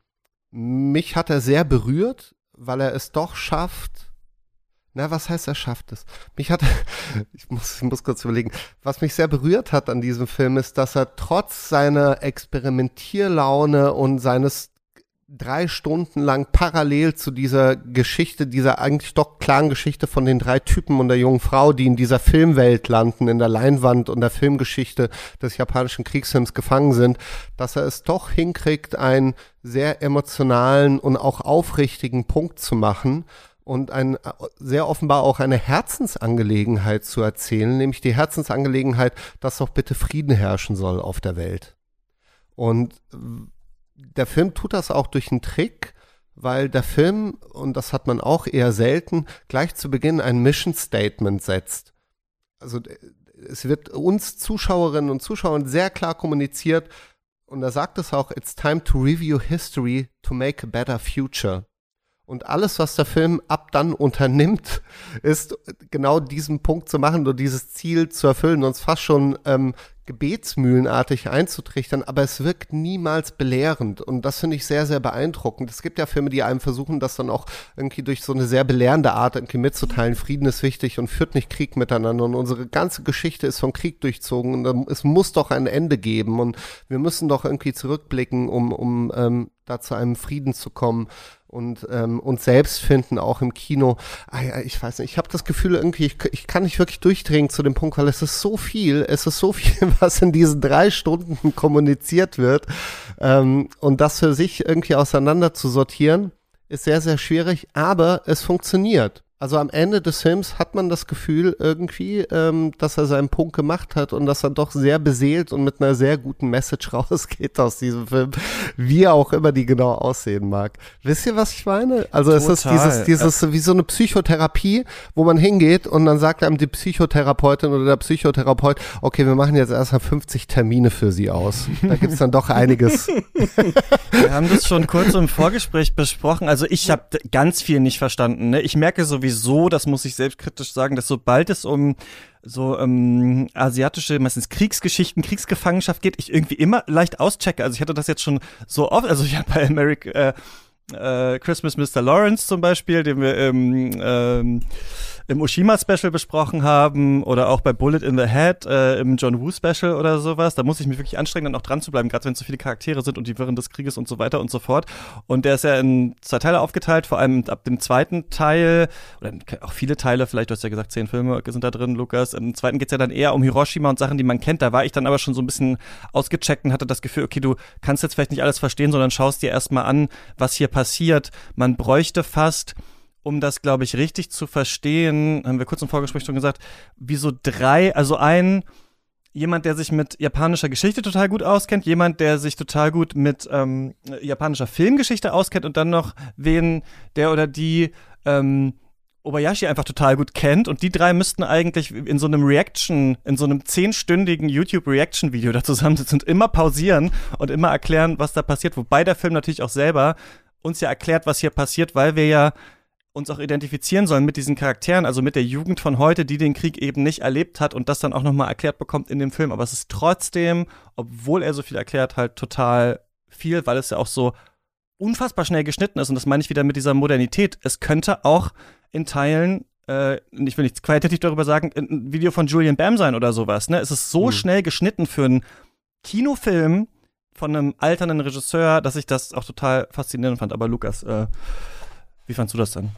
mich hat er sehr berührt, weil er es doch schafft, na, was heißt, er schafft es? Mich hat, [LAUGHS] ich muss, ich muss kurz überlegen, was mich sehr berührt hat an diesem Film ist, dass er trotz seiner Experimentierlaune und seines drei Stunden lang parallel zu dieser Geschichte, dieser eigentlich doch klaren Geschichte von den drei Typen und der jungen Frau, die in dieser Filmwelt landen, in der Leinwand und der Filmgeschichte des japanischen Kriegsfilms gefangen sind, dass er es doch hinkriegt, einen sehr emotionalen und auch aufrichtigen Punkt zu machen und ein, sehr offenbar auch eine Herzensangelegenheit zu erzählen, nämlich die Herzensangelegenheit, dass doch bitte Frieden herrschen soll auf der Welt. Und der Film tut das auch durch einen Trick, weil der Film, und das hat man auch eher selten, gleich zu Beginn ein Mission Statement setzt. Also es wird uns Zuschauerinnen und Zuschauern sehr klar kommuniziert, und er sagt es auch, it's time to review history to make a better future. Und alles, was der Film ab dann unternimmt, [LAUGHS] ist genau diesen Punkt zu machen und dieses Ziel zu erfüllen, uns fast schon ähm, gebetsmühlenartig einzutrichtern, aber es wirkt niemals belehrend. Und das finde ich sehr, sehr beeindruckend. Es gibt ja Filme, die einem versuchen, das dann auch irgendwie durch so eine sehr belehrende Art irgendwie mitzuteilen. Frieden ist wichtig und führt nicht Krieg miteinander. Und unsere ganze Geschichte ist vom Krieg durchzogen. Und es muss doch ein Ende geben. Und wir müssen doch irgendwie zurückblicken, um, um ähm, da zu einem Frieden zu kommen und ähm, uns selbst finden, auch im Kino. Ah, ja, ich weiß nicht, ich habe das Gefühl irgendwie, ich, ich kann nicht wirklich durchdringen zu dem Punkt, weil es ist so viel, es ist so [LAUGHS] viel, was in diesen drei Stunden kommuniziert wird ähm, und das für sich irgendwie auseinander zu sortieren, ist sehr, sehr schwierig, aber es funktioniert. Also am Ende des Films hat man das Gefühl irgendwie, ähm, dass er seinen Punkt gemacht hat und dass er doch sehr beseelt und mit einer sehr guten Message [LAUGHS] rausgeht aus diesem Film, wie auch immer die genau aussehen mag. Wisst ihr, was ich meine? Also Total. es ist dieses, dieses wie so eine Psychotherapie, wo man hingeht und dann sagt einem die Psychotherapeutin oder der Psychotherapeut, okay, wir machen jetzt erstmal 50 Termine für sie aus. Da gibt's dann doch einiges. [LAUGHS] Wir haben das schon kurz im Vorgespräch besprochen. Also ich habe ganz viel nicht verstanden. Ne? Ich merke sowieso sowieso, das muss ich selbstkritisch sagen, dass sobald es um so ähm, asiatische, meistens Kriegsgeschichten, Kriegsgefangenschaft geht, ich irgendwie immer leicht auschecke. Also ich hatte das jetzt schon so oft, also ich [LAUGHS] habe bei America, äh, äh, Christmas Mr. Lawrence zum Beispiel, den wir im, ähm, im Oshima-Special besprochen haben oder auch bei Bullet in the Head äh, im John Woo-Special oder sowas. Da muss ich mich wirklich anstrengen, dann auch dran zu bleiben, gerade wenn so viele Charaktere sind und die Wirren des Krieges und so weiter und so fort. Und der ist ja in zwei Teile aufgeteilt, vor allem ab dem zweiten Teil, oder auch viele Teile, vielleicht, du hast ja gesagt, zehn Filme sind da drin, Lukas. Im zweiten geht's ja dann eher um Hiroshima und Sachen, die man kennt. Da war ich dann aber schon so ein bisschen ausgecheckt und hatte das Gefühl, okay, du kannst jetzt vielleicht nicht alles verstehen, sondern schaust dir erstmal an, was hier passiert. Man bräuchte fast um das, glaube ich, richtig zu verstehen, haben wir kurz im Vorgespräch schon gesagt, wie so drei, also ein, jemand, der sich mit japanischer Geschichte total gut auskennt, jemand, der sich total gut mit ähm, japanischer Filmgeschichte auskennt und dann noch wen der oder die ähm, Obayashi einfach total gut kennt und die drei müssten eigentlich in so einem Reaction, in so einem zehnstündigen YouTube-Reaction-Video da zusammensitzen und immer pausieren und immer erklären, was da passiert, wobei der Film natürlich auch selber uns ja erklärt, was hier passiert, weil wir ja uns auch identifizieren sollen mit diesen Charakteren, also mit der Jugend von heute, die den Krieg eben nicht erlebt hat und das dann auch nochmal erklärt bekommt in dem Film. Aber es ist trotzdem, obwohl er so viel erklärt, halt total viel, weil es ja auch so unfassbar schnell geschnitten ist. Und das meine ich wieder mit dieser Modernität. Es könnte auch in Teilen, äh, ich will nichts qualitativ darüber sagen, ein Video von Julian Bam sein oder sowas. Ne? Es ist so mhm. schnell geschnitten für einen Kinofilm von einem alternden Regisseur, dass ich das auch total faszinierend fand. Aber Lukas, äh, wie fandst du das dann?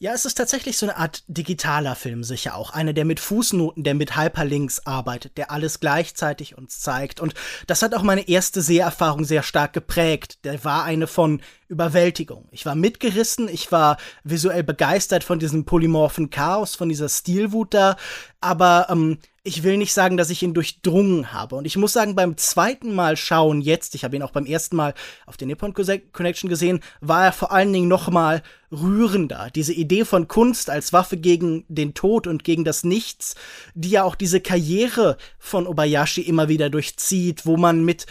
Ja, es ist tatsächlich so eine Art digitaler Film sicher auch. Einer, der mit Fußnoten, der mit Hyperlinks arbeitet, der alles gleichzeitig uns zeigt. Und das hat auch meine erste Seherfahrung sehr stark geprägt. Der war eine von Überwältigung. Ich war mitgerissen, ich war visuell begeistert von diesem polymorphen Chaos, von dieser Stilwut da. Aber ähm, ich will nicht sagen, dass ich ihn durchdrungen habe. Und ich muss sagen, beim zweiten Mal schauen jetzt, ich habe ihn auch beim ersten Mal auf der Nippon Connection gesehen, war er vor allen Dingen noch mal rührender. Diese Idee von Kunst als Waffe gegen den Tod und gegen das Nichts, die ja auch diese Karriere von Obayashi immer wieder durchzieht, wo man mit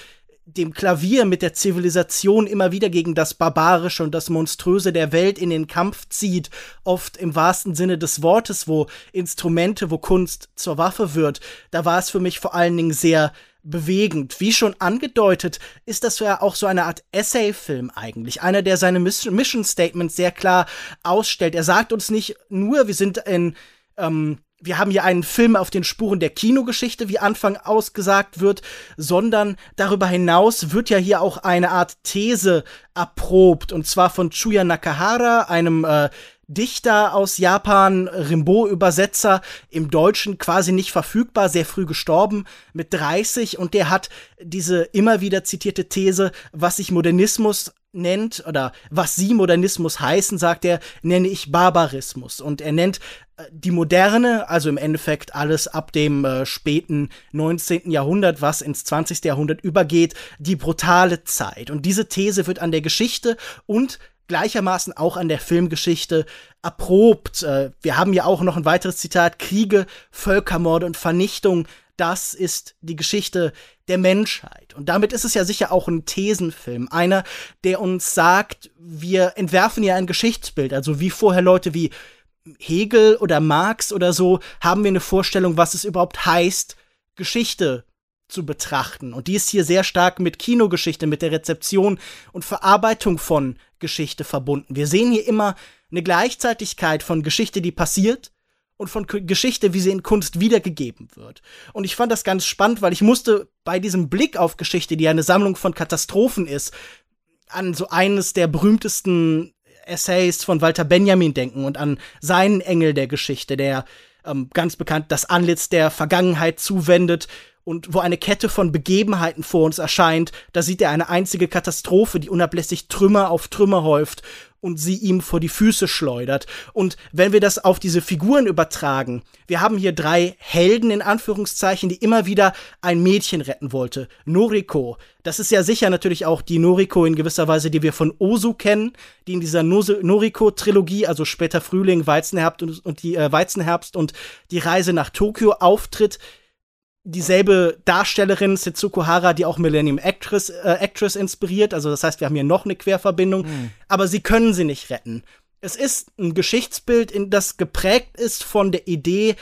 dem Klavier mit der Zivilisation immer wieder gegen das Barbarische und das Monströse der Welt in den Kampf zieht, oft im wahrsten Sinne des Wortes, wo Instrumente, wo Kunst zur Waffe wird, da war es für mich vor allen Dingen sehr bewegend. Wie schon angedeutet, ist das ja auch so eine Art Essay-Film eigentlich. Einer, der seine Mission Statements sehr klar ausstellt. Er sagt uns nicht nur, wir sind in ähm, wir haben hier einen Film auf den Spuren der Kinogeschichte, wie Anfang ausgesagt wird, sondern darüber hinaus wird ja hier auch eine Art These erprobt, und zwar von Chuya Nakahara, einem äh, Dichter aus Japan, Rimbaud-Übersetzer, im Deutschen quasi nicht verfügbar, sehr früh gestorben, mit 30, und der hat diese immer wieder zitierte These, was sich Modernismus nennt oder was sie Modernismus heißen, sagt er, nenne ich Barbarismus. Und er nennt äh, die Moderne, also im Endeffekt alles ab dem äh, späten 19. Jahrhundert, was ins 20. Jahrhundert übergeht, die brutale Zeit. Und diese These wird an der Geschichte und gleichermaßen auch an der Filmgeschichte erprobt. Äh, wir haben ja auch noch ein weiteres Zitat, Kriege, Völkermorde und Vernichtung das ist die Geschichte der Menschheit. Und damit ist es ja sicher auch ein Thesenfilm. Einer, der uns sagt, wir entwerfen ja ein Geschichtsbild. Also wie vorher Leute wie Hegel oder Marx oder so, haben wir eine Vorstellung, was es überhaupt heißt, Geschichte zu betrachten. Und die ist hier sehr stark mit Kinogeschichte, mit der Rezeption und Verarbeitung von Geschichte verbunden. Wir sehen hier immer eine Gleichzeitigkeit von Geschichte, die passiert, und von Geschichte, wie sie in Kunst wiedergegeben wird. Und ich fand das ganz spannend, weil ich musste bei diesem Blick auf Geschichte, die eine Sammlung von Katastrophen ist, an so eines der berühmtesten Essays von Walter Benjamin denken und an seinen Engel der Geschichte, der ähm, ganz bekannt das Antlitz der Vergangenheit zuwendet und wo eine Kette von Begebenheiten vor uns erscheint, da sieht er eine einzige Katastrophe, die unablässig Trümmer auf Trümmer häuft und sie ihm vor die Füße schleudert. Und wenn wir das auf diese Figuren übertragen, wir haben hier drei Helden in Anführungszeichen, die immer wieder ein Mädchen retten wollte. Noriko. Das ist ja sicher natürlich auch die Noriko in gewisser Weise, die wir von Osu kennen, die in dieser Noriko-Trilogie, also später Frühling, Weizenherbst und, und die äh, Weizenherbst und die Reise nach Tokio auftritt dieselbe Darstellerin Setsuko Hara, die auch Millennium Actress, äh, Actress inspiriert. Also das heißt, wir haben hier noch eine Querverbindung. Mhm. Aber sie können sie nicht retten. Es ist ein Geschichtsbild, in das geprägt ist von der Idee,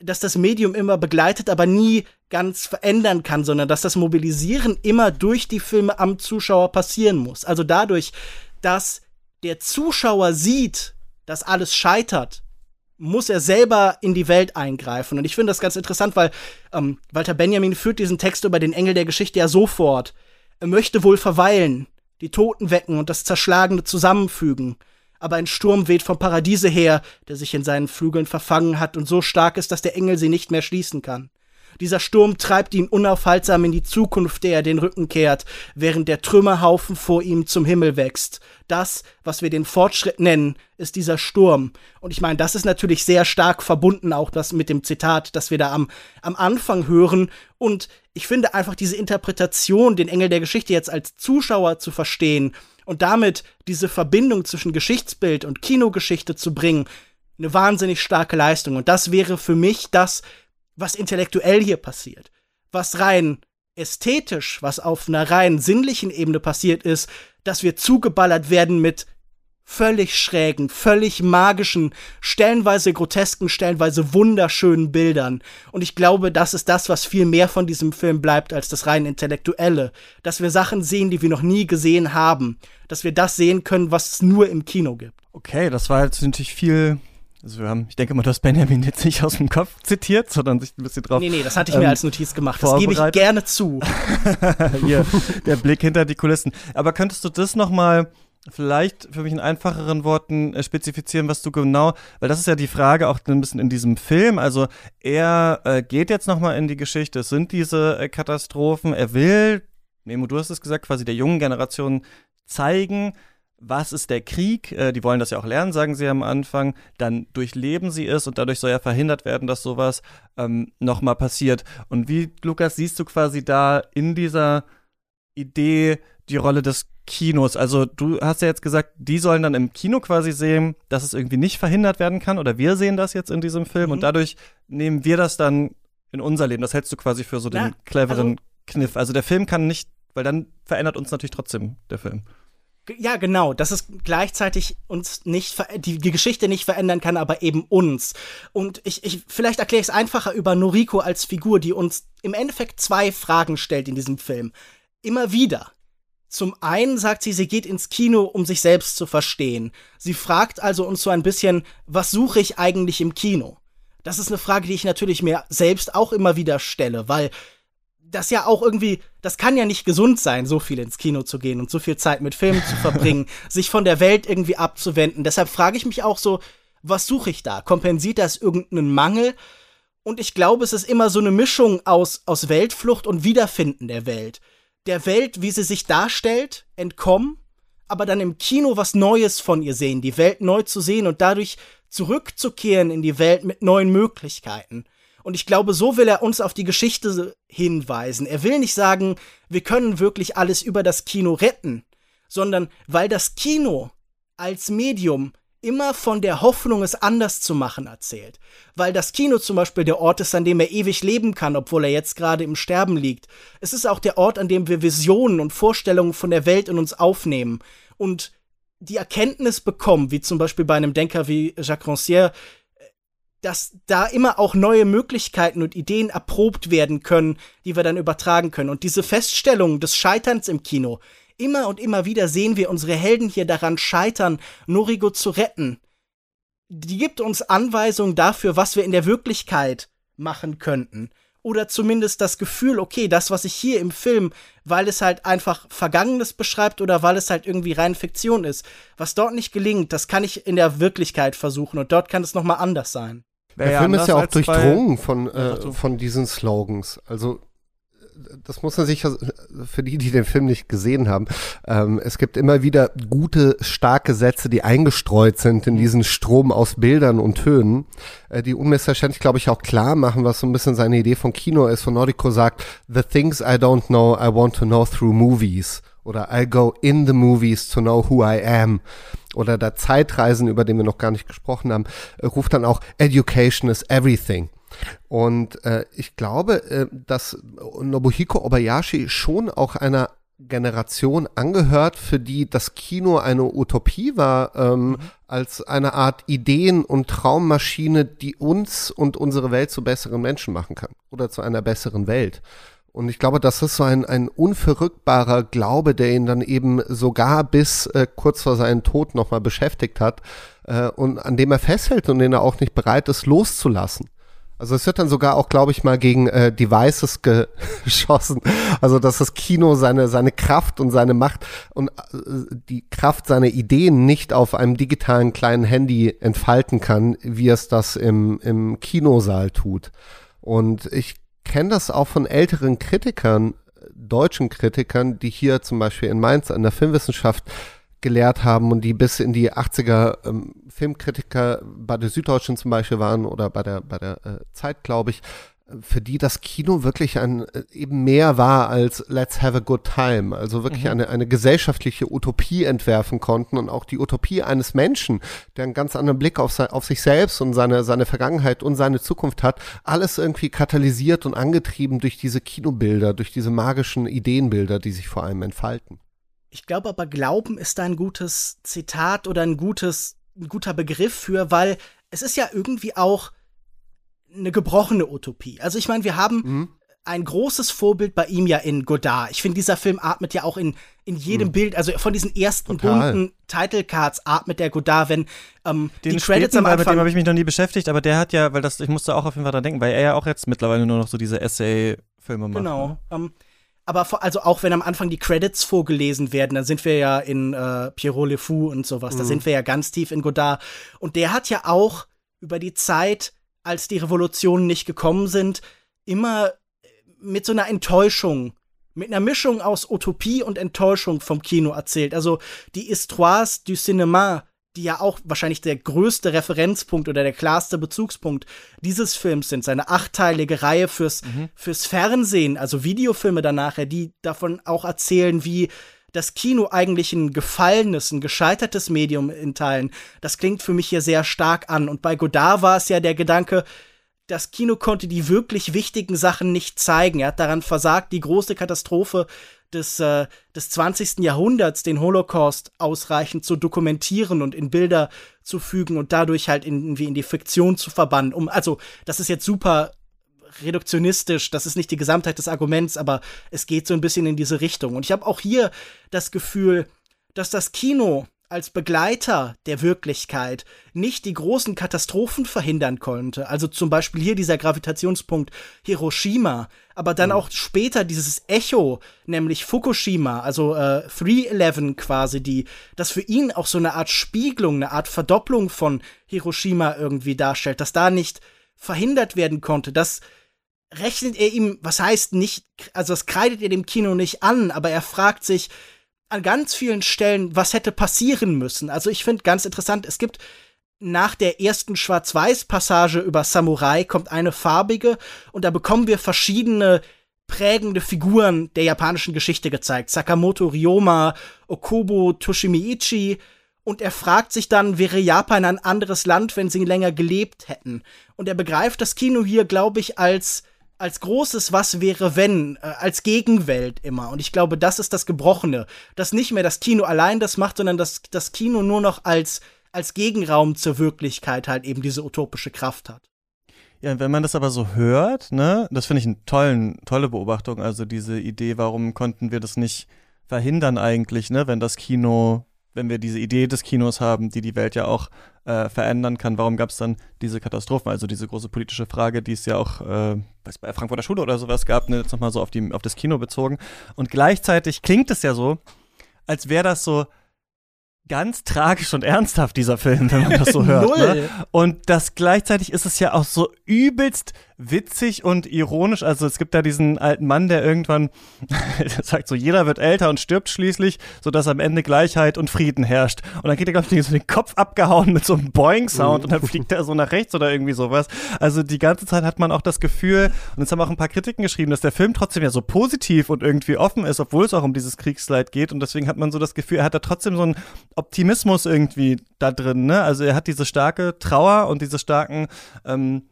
dass das Medium immer begleitet, aber nie ganz verändern kann, sondern dass das Mobilisieren immer durch die Filme am Zuschauer passieren muss. Also dadurch, dass der Zuschauer sieht, dass alles scheitert, muss er selber in die Welt eingreifen. Und ich finde das ganz interessant, weil ähm, Walter Benjamin führt diesen Text über den Engel der Geschichte ja so fort. Er möchte wohl verweilen, die Toten wecken und das Zerschlagene zusammenfügen. Aber ein Sturm weht vom Paradiese her, der sich in seinen Flügeln verfangen hat und so stark ist, dass der Engel sie nicht mehr schließen kann. Dieser Sturm treibt ihn unaufhaltsam in die Zukunft, der er den Rücken kehrt, während der Trümmerhaufen vor ihm zum Himmel wächst. Das, was wir den Fortschritt nennen, ist dieser Sturm. Und ich meine, das ist natürlich sehr stark verbunden auch das mit dem Zitat, das wir da am, am Anfang hören. Und ich finde einfach diese Interpretation, den Engel der Geschichte jetzt als Zuschauer zu verstehen und damit diese Verbindung zwischen Geschichtsbild und Kinogeschichte zu bringen, eine wahnsinnig starke Leistung. Und das wäre für mich das, was intellektuell hier passiert. Was rein ästhetisch, was auf einer rein sinnlichen Ebene passiert ist, dass wir zugeballert werden mit völlig schrägen, völlig magischen, stellenweise grotesken, stellenweise wunderschönen Bildern. Und ich glaube, das ist das, was viel mehr von diesem Film bleibt als das rein intellektuelle. Dass wir Sachen sehen, die wir noch nie gesehen haben. Dass wir das sehen können, was es nur im Kino gibt. Okay, das war jetzt natürlich viel also wir haben, ich denke mal, du hast Benjamin jetzt nicht aus dem Kopf zitiert, sondern sich ein bisschen drauf. Nee, nee, das hatte ich ähm, mir als Notiz gemacht. Das gebe ich gerne zu. [LAUGHS] Hier, der Blick hinter die Kulissen. Aber könntest du das nochmal vielleicht für mich in einfacheren Worten äh, spezifizieren, was du genau, weil das ist ja die Frage auch ein bisschen in diesem Film. Also er äh, geht jetzt nochmal in die Geschichte. Es sind diese äh, Katastrophen. Er will, Nemo, du hast es gesagt, quasi der jungen Generation zeigen, was ist der Krieg? Äh, die wollen das ja auch lernen, sagen sie am Anfang. Dann durchleben sie es und dadurch soll ja verhindert werden, dass sowas ähm, nochmal passiert. Und wie, Lukas, siehst du quasi da in dieser Idee die Rolle des Kinos? Also du hast ja jetzt gesagt, die sollen dann im Kino quasi sehen, dass es irgendwie nicht verhindert werden kann oder wir sehen das jetzt in diesem Film mhm. und dadurch nehmen wir das dann in unser Leben. Das hältst du quasi für so den ja, cleveren also, Kniff. Also der Film kann nicht, weil dann verändert uns natürlich trotzdem der Film. Ja, genau, dass es gleichzeitig uns nicht, die, die Geschichte nicht verändern kann, aber eben uns. Und ich, ich vielleicht erkläre ich es einfacher über Noriko als Figur, die uns im Endeffekt zwei Fragen stellt in diesem Film. Immer wieder. Zum einen sagt sie, sie geht ins Kino, um sich selbst zu verstehen. Sie fragt also uns so ein bisschen, was suche ich eigentlich im Kino? Das ist eine Frage, die ich natürlich mir selbst auch immer wieder stelle, weil das ja auch irgendwie, das kann ja nicht gesund sein, so viel ins Kino zu gehen und so viel Zeit mit Filmen zu verbringen, [LAUGHS] sich von der Welt irgendwie abzuwenden. Deshalb frage ich mich auch so, was suche ich da? Kompensiert das irgendeinen Mangel? Und ich glaube, es ist immer so eine Mischung aus, aus Weltflucht und Wiederfinden der Welt. Der Welt, wie sie sich darstellt, entkommen, aber dann im Kino was Neues von ihr sehen, die Welt neu zu sehen und dadurch zurückzukehren in die Welt mit neuen Möglichkeiten. Und ich glaube, so will er uns auf die Geschichte hinweisen. Er will nicht sagen, wir können wirklich alles über das Kino retten, sondern weil das Kino als Medium immer von der Hoffnung, es anders zu machen, erzählt. Weil das Kino zum Beispiel der Ort ist, an dem er ewig leben kann, obwohl er jetzt gerade im Sterben liegt. Es ist auch der Ort, an dem wir Visionen und Vorstellungen von der Welt in uns aufnehmen und die Erkenntnis bekommen, wie zum Beispiel bei einem Denker wie Jacques Rancière, dass da immer auch neue Möglichkeiten und Ideen erprobt werden können, die wir dann übertragen können. Und diese Feststellung des Scheiterns im Kino, immer und immer wieder sehen wir unsere Helden hier daran scheitern, Norigo zu retten. Die gibt uns Anweisungen dafür, was wir in der Wirklichkeit machen könnten. Oder zumindest das Gefühl, okay, das, was ich hier im Film, weil es halt einfach Vergangenes beschreibt oder weil es halt irgendwie rein Fiktion ist, was dort nicht gelingt, das kann ich in der Wirklichkeit versuchen und dort kann es nochmal anders sein. Der Film ist ja auch durchdrungen von, äh, von diesen Slogans. Also das muss man sich für die, die den Film nicht gesehen haben. Ähm, es gibt immer wieder gute, starke Sätze, die eingestreut sind in diesen Strom aus Bildern und Tönen, äh, die unmissverständlich, glaube ich, auch klar machen, was so ein bisschen seine Idee von Kino ist. Von Nordico sagt, The things I don't know, I want to know through movies. Oder I go in the movies to know who I am oder der Zeitreisen, über den wir noch gar nicht gesprochen haben, äh, ruft dann auch Education is everything. Und äh, ich glaube, äh, dass Nobuhiko Obayashi schon auch einer Generation angehört, für die das Kino eine Utopie war, ähm, mhm. als eine Art Ideen- und Traummaschine, die uns und unsere Welt zu besseren Menschen machen kann oder zu einer besseren Welt. Und ich glaube, das ist so ein, ein unverrückbarer Glaube, der ihn dann eben sogar bis äh, kurz vor seinem Tod nochmal beschäftigt hat äh, und an dem er festhält und den er auch nicht bereit ist loszulassen. Also es wird dann sogar auch, glaube ich, mal gegen äh, Devices [LAUGHS] geschossen. Also dass das Kino seine, seine Kraft und seine Macht und äh, die Kraft seiner Ideen nicht auf einem digitalen kleinen Handy entfalten kann, wie es das im, im Kinosaal tut. Und ich kenne das auch von älteren Kritikern, deutschen Kritikern, die hier zum Beispiel in Mainz an der Filmwissenschaft gelehrt haben und die bis in die 80er ähm, Filmkritiker bei der Süddeutschen zum Beispiel waren oder bei der, bei der äh, Zeit, glaube ich, für die das Kino wirklich ein äh, eben mehr war als Let's have a good time, also wirklich mhm. eine, eine gesellschaftliche Utopie entwerfen konnten und auch die Utopie eines Menschen, der einen ganz anderen Blick auf, auf sich selbst und seine, seine Vergangenheit und seine Zukunft hat, alles irgendwie katalysiert und angetrieben durch diese Kinobilder, durch diese magischen Ideenbilder, die sich vor allem entfalten. Ich glaube aber, Glauben ist da ein gutes Zitat oder ein gutes, ein guter Begriff für, weil es ist ja irgendwie auch eine gebrochene Utopie. Also ich meine, wir haben mhm. ein großes Vorbild bei ihm ja in Godard. Ich finde, dieser Film atmet ja auch in, in jedem mhm. Bild, also von diesen ersten Total. bunten Title Cards atmet der Godard, wenn ähm, Den die Credits am Anfang. Mit dem habe ich mich noch nie beschäftigt, aber der hat ja, weil das, ich musste auch auf jeden Fall dran denken, weil er ja auch jetzt mittlerweile nur noch so diese Essay-Filme macht. Genau. Ne? Ähm, aber vor, also auch wenn am Anfang die Credits vorgelesen werden, dann sind wir ja in äh, Pierrot Le Fou und sowas, mhm. da sind wir ja ganz tief in Godard. Und der hat ja auch über die Zeit, als die Revolutionen nicht gekommen sind, immer mit so einer Enttäuschung, mit einer Mischung aus Utopie und Enttäuschung vom Kino erzählt. Also die Histoires du Cinéma die ja auch wahrscheinlich der größte Referenzpunkt oder der klarste Bezugspunkt dieses Films sind. Seine achtteilige Reihe fürs, mhm. fürs Fernsehen, also Videofilme danach, die davon auch erzählen, wie das Kino eigentlich ein gefallenes, ein gescheitertes Medium in Teilen. Das klingt für mich hier sehr stark an. Und bei Godard war es ja der Gedanke, das Kino konnte die wirklich wichtigen Sachen nicht zeigen. Er hat daran versagt, die große Katastrophe des, äh, des 20. Jahrhunderts, den Holocaust, ausreichend zu dokumentieren und in Bilder zu fügen und dadurch halt irgendwie in die Fiktion zu verbannen. Um, also, das ist jetzt super reduktionistisch, das ist nicht die Gesamtheit des Arguments, aber es geht so ein bisschen in diese Richtung. Und ich habe auch hier das Gefühl, dass das Kino als Begleiter der Wirklichkeit nicht die großen Katastrophen verhindern konnte, also zum Beispiel hier dieser Gravitationspunkt Hiroshima, aber dann mhm. auch später dieses Echo, nämlich Fukushima, also äh, 311 quasi, die, das für ihn auch so eine Art Spiegelung, eine Art Verdopplung von Hiroshima irgendwie darstellt, dass da nicht verhindert werden konnte, das rechnet er ihm, was heißt nicht, also das kreidet er dem Kino nicht an, aber er fragt sich, an ganz vielen Stellen, was hätte passieren müssen. Also ich finde ganz interessant, es gibt nach der ersten Schwarz-Weiß-Passage über Samurai kommt eine farbige und da bekommen wir verschiedene prägende Figuren der japanischen Geschichte gezeigt. Sakamoto Ryoma, Okubo Toshimiichi. Und er fragt sich dann, wäre Japan ein anderes Land, wenn sie länger gelebt hätten? Und er begreift das Kino hier, glaube ich, als als großes Was wäre wenn, äh, als Gegenwelt immer. Und ich glaube, das ist das Gebrochene, dass nicht mehr das Kino allein das macht, sondern dass das Kino nur noch als, als Gegenraum zur Wirklichkeit halt eben diese utopische Kraft hat. Ja, wenn man das aber so hört, ne, das finde ich eine tollen, tolle Beobachtung. Also diese Idee, warum konnten wir das nicht verhindern eigentlich, ne, wenn das Kino wenn wir diese Idee des Kinos haben, die die Welt ja auch äh, verändern kann, warum gab es dann diese Katastrophen? Also diese große politische Frage, die es ja auch äh, bei Frankfurter Schule oder sowas gab, ne, jetzt nochmal so auf, die, auf das Kino bezogen. Und gleichzeitig klingt es ja so, als wäre das so ganz tragisch und ernsthaft, dieser Film, wenn man das so [LAUGHS] hört. ne? Und das gleichzeitig ist es ja auch so übelst witzig und ironisch. Also es gibt da diesen alten Mann, der irgendwann [LAUGHS] sagt so, jeder wird älter und stirbt schließlich, sodass am Ende Gleichheit und Frieden herrscht. Und dann geht er, glaube ich, so den Kopf abgehauen mit so einem Boing-Sound und dann fliegt er so nach rechts oder irgendwie sowas. Also die ganze Zeit hat man auch das Gefühl, und es haben auch ein paar Kritiken geschrieben, dass der Film trotzdem ja so positiv und irgendwie offen ist, obwohl es auch um dieses Kriegsleid geht. Und deswegen hat man so das Gefühl, er hat da trotzdem so einen Optimismus irgendwie da drin. Ne? Also er hat diese starke Trauer und diese starken ähm,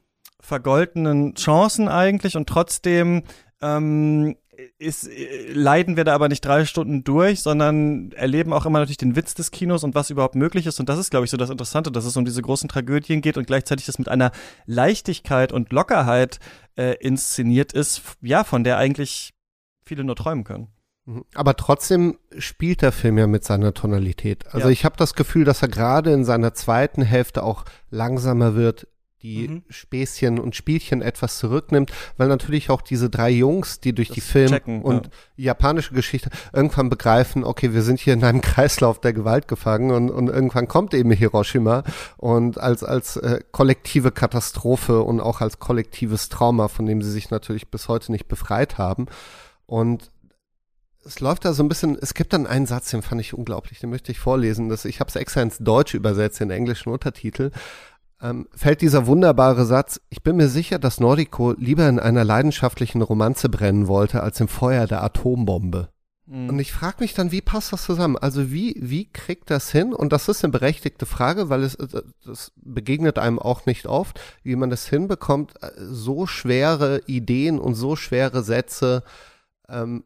vergoltenen Chancen eigentlich und trotzdem ähm, ist, äh, leiden wir da aber nicht drei Stunden durch, sondern erleben auch immer natürlich den Witz des Kinos und was überhaupt möglich ist. Und das ist, glaube ich, so das Interessante, dass es um diese großen Tragödien geht und gleichzeitig das mit einer Leichtigkeit und Lockerheit äh, inszeniert ist, ja, von der eigentlich viele nur träumen können. Mhm. Aber trotzdem spielt der Film ja mit seiner Tonalität. Also Ja. ich habe das Gefühl, dass er gerade in seiner zweiten Hälfte auch langsamer wird, die Mhm. Späßchen und Spielchen etwas zurücknimmt, weil natürlich auch diese drei Jungs, die durch Das die Film checken, und japanische Geschichte irgendwann begreifen, okay, wir sind hier in einem [LAUGHS] Kreislauf der Gewalt gefangen und, und irgendwann kommt eben Hiroshima und als, als äh, kollektive Katastrophe und auch als kollektives Trauma, von dem sie sich natürlich bis heute nicht befreit haben. Und es läuft da so ein bisschen, es gibt dann einen Satz, den fand ich unglaublich, den möchte ich vorlesen. Das, ich habe es extra ins Deutsche übersetzt, in englischen Untertitel. Ähm, fällt dieser wunderbare Satz, ich bin mir sicher, dass Noriko lieber in einer leidenschaftlichen Romanze brennen wollte, als im Feuer der Atombombe. Mhm. Und ich frage mich dann, wie passt das zusammen? Also wie, wie kriegt das hin? Und das ist eine berechtigte Frage, weil es äh, das begegnet einem auch nicht oft, wie man das hinbekommt, äh, so schwere Ideen und so schwere Sätze ähm,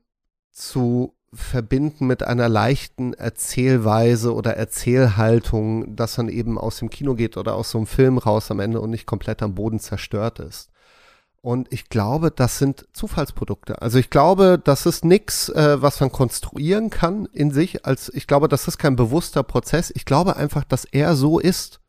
zu verbinden mit einer leichten Erzählweise oder Erzählhaltung, dass man eben aus dem Kino geht oder aus so einem Film raus am Ende und nicht komplett am Boden zerstört ist. Und ich glaube, das sind Zufallsprodukte. Also ich glaube, das ist nichts, äh, was man konstruieren kann in sich. Als ich glaube, das ist kein bewusster Prozess. Ich glaube einfach, dass er so ist.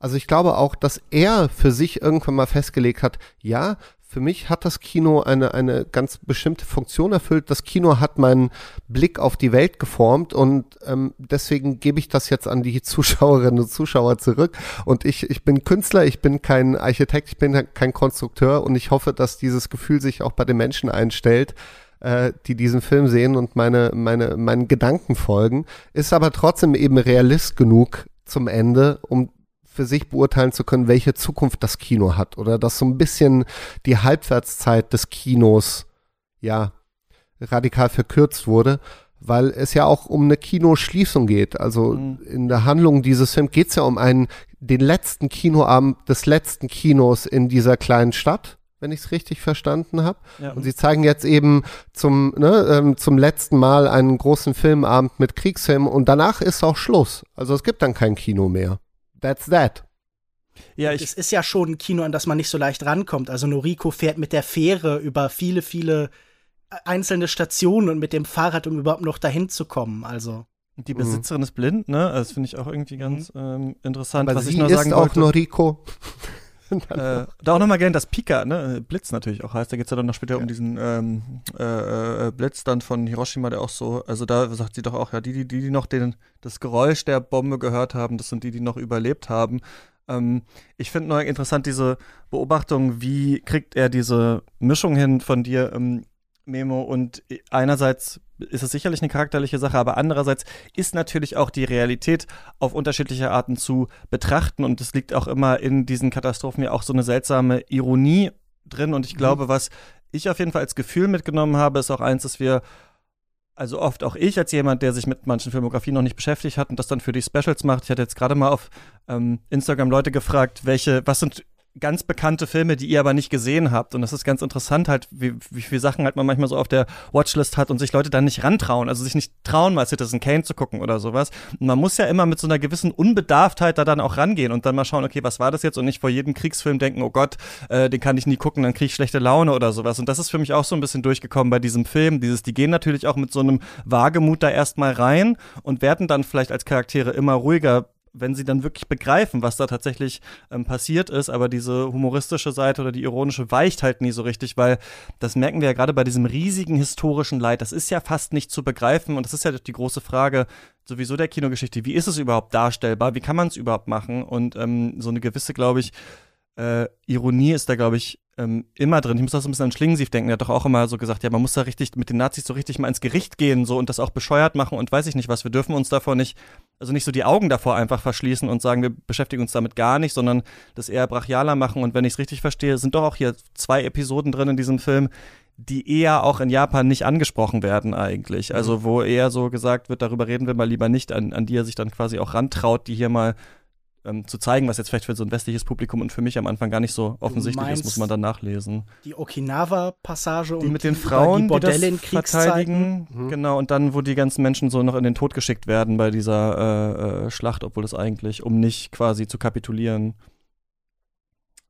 Also ich glaube auch, dass er für sich irgendwann mal festgelegt hat, ja, für mich hat das Kino eine, eine ganz bestimmte Funktion erfüllt. Das Kino hat meinen Blick auf die Welt geformt und ähm, deswegen gebe ich das jetzt an die [LAUGHS] Zuschauerinnen und Zuschauer zurück. Und ich, ich bin Künstler, ich bin kein Architekt, ich bin kein Konstrukteur und ich hoffe, dass dieses Gefühl sich auch bei den Menschen einstellt, äh, die diesen Film sehen und meine, meine, meinen Gedanken folgen. Ist aber trotzdem eben realist genug zum Ende, um für sich beurteilen zu können, welche Zukunft das Kino hat oder dass so ein bisschen die Halbwertszeit des Kinos ja radikal verkürzt wurde, weil es ja auch um eine Kinoschließung geht. Also Mhm. in der Handlung dieses Films geht es ja um einen den letzten Kinoabend des letzten Kinos in dieser kleinen Stadt, wenn ich es richtig verstanden habe. Ja. Und sie zeigen jetzt eben zum, ne, ähm, zum letzten Mal einen großen Filmabend mit Kriegsfilmen und danach ist auch Schluss. Also es gibt dann kein Kino mehr. That's that. ja, es ich, ist ja schon ein Kino, an das man nicht so leicht rankommt. Also Noriko fährt mit der Fähre über viele, viele einzelne Stationen und mit dem Fahrrad, um überhaupt noch dahin zu kommen. Also die Besitzerin ist blind, ne? Also Das finde ich auch irgendwie ganz ähm, interessant. Aber Was ich sie nur ist sagen auch wollte, Noriko. [LAUGHS] äh, da auch nochmal gerne das Pika, ne? Blitz natürlich auch heißt. Da geht es ja dann noch später um diesen ähm, äh, äh, Blitz dann von Hiroshima, der auch so, also da sagt sie doch auch, ja, die, die, die, die noch den, das Geräusch der Bombe gehört haben, das sind die, die noch überlebt haben. Ähm, ich finde nur interessant diese Beobachtung, wie kriegt er diese Mischung hin von dir, ähm, Memo, und einerseits ist es sicherlich eine charakterliche Sache, aber andererseits ist natürlich auch die Realität auf unterschiedliche Arten zu betrachten und es liegt auch immer in diesen Katastrophen ja auch so eine seltsame Ironie drin und ich glaube, was ich auf jeden Fall als Gefühl mitgenommen habe, ist auch eins, dass wir also oft auch ich als jemand, der sich mit manchen Filmografien noch nicht beschäftigt hat und das dann für die Specials macht. Ich hatte jetzt gerade mal auf ähm, Instagram Leute gefragt, welche, was sind ganz bekannte Filme, die ihr aber nicht gesehen habt. Und das ist ganz interessant halt, wie, wie viele Sachen halt man manchmal so auf der Watchlist hat und sich Leute dann nicht rantrauen, also sich nicht trauen, mal Citizen Kane zu gucken oder sowas. Und man muss ja immer mit so einer gewissen Unbedarftheit da dann auch rangehen und dann mal schauen, okay, was war das jetzt? Und nicht vor jedem Kriegsfilm denken, oh Gott, äh, den kann ich nie gucken, dann kriege ich schlechte Laune oder sowas. Und das ist für mich auch so ein bisschen durchgekommen bei diesem Film. Dieses, die gehen natürlich auch mit so einem Wagemut da erstmal rein und werden dann vielleicht als Charaktere immer ruhiger wenn sie dann wirklich begreifen, was da tatsächlich ähm, passiert ist, aber diese humoristische Seite oder die ironische weicht halt nie so richtig, weil das merken wir ja gerade bei diesem riesigen historischen Leid, das ist ja fast nicht zu begreifen und das ist ja die große Frage sowieso der Kinogeschichte, wie ist es überhaupt darstellbar, wie kann man es überhaupt machen? Und ähm, so eine gewisse, glaube ich, äh, Ironie ist da, glaube ich, ähm, immer drin. Ich muss auch so ein bisschen an Schlingensief denken. Der hat doch auch immer so gesagt, ja, man muss da richtig mit den Nazis so richtig mal ins Gericht gehen so und das auch bescheuert machen und weiß ich nicht was. Wir dürfen uns davor nicht, also nicht so die Augen davor einfach verschließen und sagen, wir beschäftigen uns damit gar nicht, sondern das eher brachialer machen. Und wenn ich es richtig verstehe, sind doch auch hier zwei Episoden drin in diesem Film, die eher auch in Japan nicht angesprochen werden eigentlich. Also wo eher so gesagt wird, darüber reden wir mal lieber nicht, an, an die er sich dann quasi auch rantraut, die hier mal ähm, zu zeigen, was jetzt vielleicht für so ein westliches Publikum und für mich am Anfang gar nicht so offensichtlich ist, muss man dann nachlesen. die Okinawa-Passage Die und mit den Frauen, die Bordelle die das verteidigen, genau, und dann, wo die ganzen Menschen so noch in den Tod geschickt werden bei dieser äh, äh, Schlacht, obwohl es eigentlich, um nicht quasi zu kapitulieren.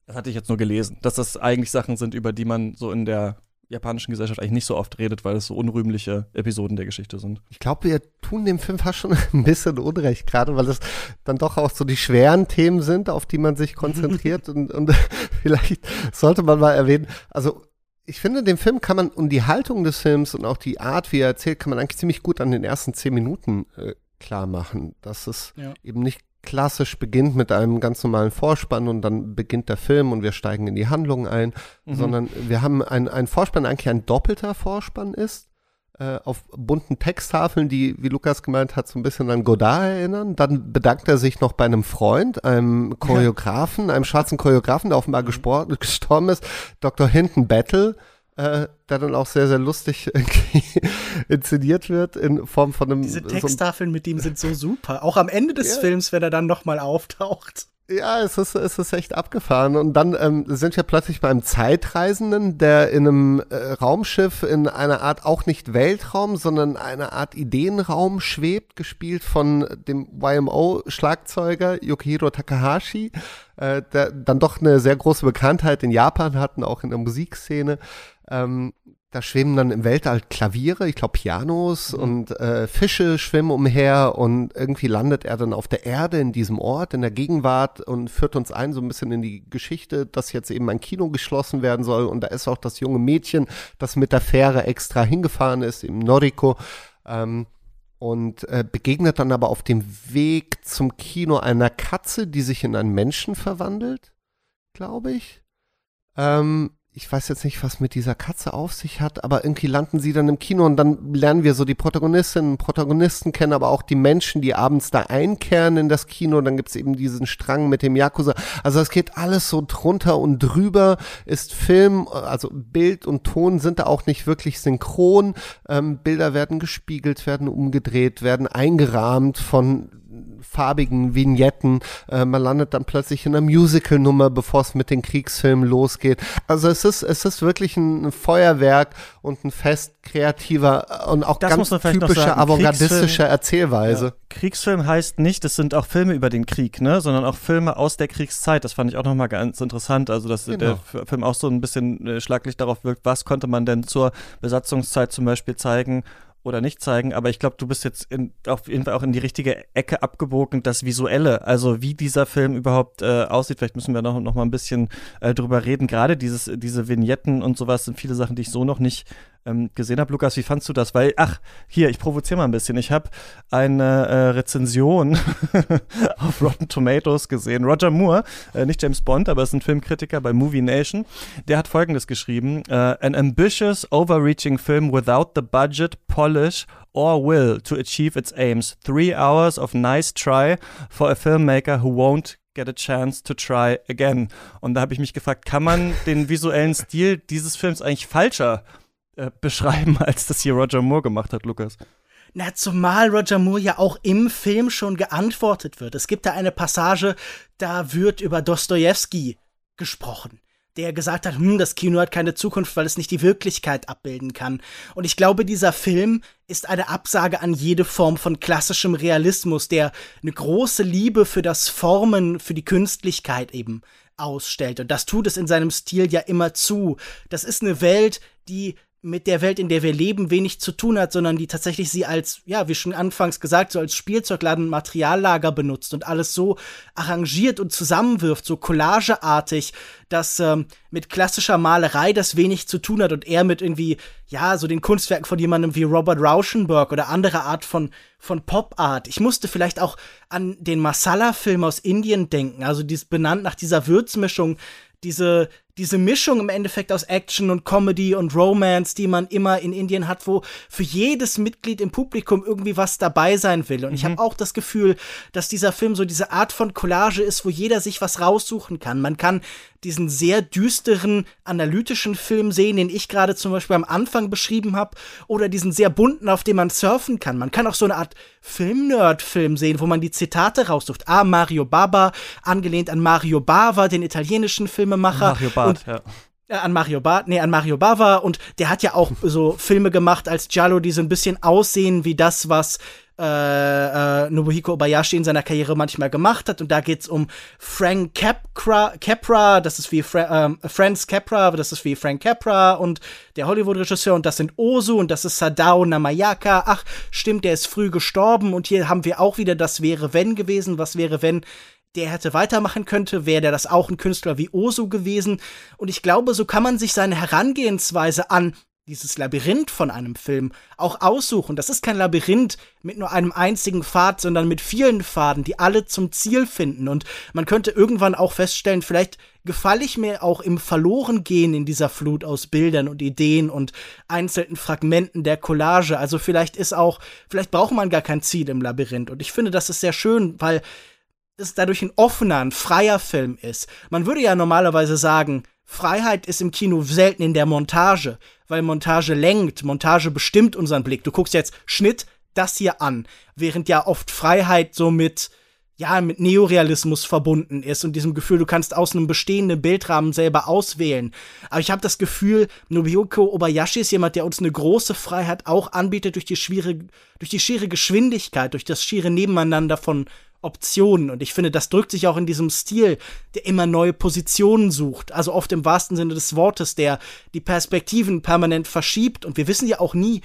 Das hatte ich jetzt nur gelesen, dass das eigentlich Sachen sind, über die man so in der japanischen Gesellschaft eigentlich nicht so oft redet, weil es so unrühmliche Episoden der Geschichte sind. Ich glaube, wir tun dem Film fast schon [LAUGHS] ein bisschen Unrecht, gerade weil es dann doch auch so die schweren Themen sind, auf die man sich konzentriert. [LAUGHS] und, und [LAUGHS] vielleicht sollte man mal erwähnen, also ich finde, den Film kann man und die Haltung des Films und auch die Art, wie er erzählt, kann man eigentlich ziemlich gut an den ersten zehn Minuten äh, klar machen, dass es ja. eben nicht klassisch beginnt mit einem ganz normalen Vorspann und dann beginnt der Film und wir steigen in die Handlung ein, mhm. sondern wir haben einen Vorspann, eigentlich ein doppelter Vorspann ist, äh, auf bunten Texttafeln, die, wie Lukas gemeint hat, so ein bisschen an Godard erinnern. Dann bedankt er sich noch bei einem Freund, einem Choreografen, einem schwarzen Choreografen, der offenbar gestorben ist, Dr. Hinton Battle äh, der dann auch sehr, sehr lustig [LAUGHS] inszeniert wird in Form von einem. Diese Texttafeln so mit ihm sind so super. Auch am Ende des ja. Films, wenn er dann nochmal auftaucht. Ja, es ist, es ist echt abgefahren. Und dann ähm, sind wir plötzlich beim Zeitreisenden, der in einem äh, Raumschiff in einer Art auch nicht Weltraum, sondern einer Art Ideenraum schwebt, gespielt von dem YMO-Schlagzeuger Yukihiro Takahashi, äh, der dann doch eine sehr große Bekanntheit in Japan hatten, auch in der Musikszene. Ähm, da schwimmen dann im Weltall Klaviere, ich glaube Pianos mhm. und äh, Fische schwimmen umher und irgendwie landet er dann auf der Erde in diesem Ort, in der Gegenwart und führt uns ein so ein bisschen in die Geschichte, dass jetzt eben ein Kino geschlossen werden soll und da ist auch das junge Mädchen, das mit der Fähre extra hingefahren ist, im Noriko. Ähm, und äh, begegnet dann aber auf dem Weg zum Kino einer Katze, die sich in einen Menschen verwandelt, glaube ich. Ähm, ich weiß jetzt nicht, was mit dieser Katze auf sich hat, aber irgendwie landen sie dann im Kino und dann lernen wir so die Protagonistinnen und Protagonisten kennen, aber auch die Menschen, die abends da einkehren in das Kino. Dann gibt's eben diesen Strang mit dem Yakuza. Also es geht alles so drunter und drüber. Ist Film, also Bild und Ton sind da auch nicht wirklich synchron. Ähm, Bilder werden gespiegelt, werden umgedreht, werden eingerahmt von farbigen Vignetten. Äh, man landet dann plötzlich in einer Musical-Nummer, bevor es mit den Kriegsfilmen losgeht. Also es ist, es ist wirklich ein Feuerwerk und ein Fest kreativer und auch das ganz typischer avantgardistischer Erzählweise. Ja. Kriegsfilm heißt nicht, es sind auch Filme über den Krieg, ne, sondern auch Filme aus der Kriegszeit. Das fand ich auch nochmal ganz interessant. Also, dass genau. der Film auch so ein bisschen äh, schlaglicht darauf wirkt, was konnte man denn zur Besatzungszeit zum Beispiel zeigen oder nicht zeigen, aber ich glaube, du bist jetzt in, auf jeden Fall auch in die richtige Ecke abgebogen, das Visuelle, also wie dieser Film überhaupt äh, aussieht. Vielleicht müssen wir noch, noch mal ein bisschen äh, drüber reden. Gerade dieses, diese Vignetten und sowas sind viele Sachen, die ich so noch nicht ähm, gesehen habe. Lukas, wie fandst du das? Weil, ach, hier, ich provoziere mal ein bisschen. Ich habe eine äh, Rezension [LAUGHS] auf Rotten Tomatoes gesehen. Roger Moore, äh, nicht James Bond, aber ist ein Filmkritiker bei Movie Nation. Der hat folgendes geschrieben: uh, An ambitious, overreaching film without the budget, polish or will to achieve its aims. Three hours of nice try for a filmmaker who won't get a chance to try again. Und da habe ich mich gefragt, kann man den visuellen Stil dieses Films eigentlich falscher äh, beschreiben, [LAUGHS] als das hier Roger Moore gemacht hat, Lukas. Na, zumal Roger Moore ja auch im Film schon geantwortet wird. Es gibt da eine Passage, da wird über Dostoevsky gesprochen, der gesagt hat, hm, das Kino hat keine Zukunft, weil es nicht die Wirklichkeit abbilden kann. Und ich glaube, dieser Film ist eine Absage an jede Form von klassischem Realismus, der eine große Liebe für das Formen, für die Künstlichkeit eben ausstellt. Und das tut es in seinem Stil ja immer zu. Das ist eine Welt, die mit der Welt, in der wir leben, wenig zu tun hat, sondern die tatsächlich sie als, ja, wie schon anfangs gesagt, so als Spielzeugladen Materiallager benutzt und alles so arrangiert und zusammenwirft, so collageartig, dass ähm, mit klassischer Malerei das wenig zu tun hat und eher mit irgendwie, ja, so den Kunstwerken von jemandem wie Robert Rauschenberg oder andere Art von, von Pop-Art. Ich musste vielleicht auch an den Masala-Film aus Indien denken, also dies benannt nach dieser Würzmischung, diese, diese Mischung im Endeffekt aus Action und Comedy und Romance, die man immer in Indien hat, wo für jedes Mitglied im Publikum irgendwie was dabei sein will. Und mhm. ich habe auch das Gefühl, dass dieser Film so diese Art von Collage ist, wo jeder sich was raussuchen kann. Man kann diesen sehr düsteren, analytischen Film sehen, den ich gerade zum Beispiel am Anfang beschrieben habe, oder diesen sehr bunten, auf dem man surfen kann. Man kann auch so eine Art Film-Nerd-Film sehen, wo man die Zitate raussucht. Ah, Mario Baba, angelehnt an Mario Bava, den italienischen Filmemacher. Mario Bava. Bart, ja. Äh, an Mario Bart, nee, an Mario Bava und der hat ja auch so [LAUGHS] Filme gemacht als Giallo, die so ein bisschen aussehen wie das, was äh, äh, Nobuhiko Obayashi in seiner Karriere manchmal gemacht hat. Und da geht's um Frank Capra, Capra das ist wie Fra ähm, Franz Capra, das ist wie Frank Capra und der Hollywood-Regisseur. Und das sind Ozu und das ist Sadao Namayaka. Ach, stimmt, der ist früh gestorben. Und hier haben wir auch wieder das wäre wenn gewesen. Was wäre wenn der hätte weitermachen könnte, wäre der das auch ein Künstler wie Osu gewesen. Und ich glaube, so kann man sich seine Herangehensweise an dieses Labyrinth von einem Film auch aussuchen. Das ist kein Labyrinth mit nur einem einzigen Pfad, sondern mit vielen Pfaden, die alle zum Ziel finden. Und man könnte irgendwann auch feststellen, vielleicht gefalle ich mir auch im Verlorengehen in dieser Flut aus Bildern und Ideen und einzelnen Fragmenten der Collage. Also vielleicht ist auch, vielleicht braucht man gar kein Ziel im Labyrinth. Und ich finde, das ist sehr schön, weil es dadurch ein offener, ein freier Film ist. Man würde ja normalerweise sagen, Freiheit ist im Kino selten in der Montage, weil Montage lenkt, Montage bestimmt unseren Blick. Du guckst jetzt Schnitt das hier an, während ja oft Freiheit so mit ja, mit Neorealismus verbunden ist und diesem Gefühl, du kannst aus einem bestehenden Bildrahmen selber auswählen. Aber ich habe das Gefühl, Nobuko Obayashi ist jemand, der uns eine große Freiheit auch anbietet durch die schwierige, durch die schiere Geschwindigkeit, durch das schiere Nebeneinander von Optionen. Und ich finde, das drückt sich auch in diesem Stil, der immer neue Positionen sucht. Also oft im wahrsten Sinne des Wortes, der die Perspektiven permanent verschiebt. Und wir wissen ja auch nie,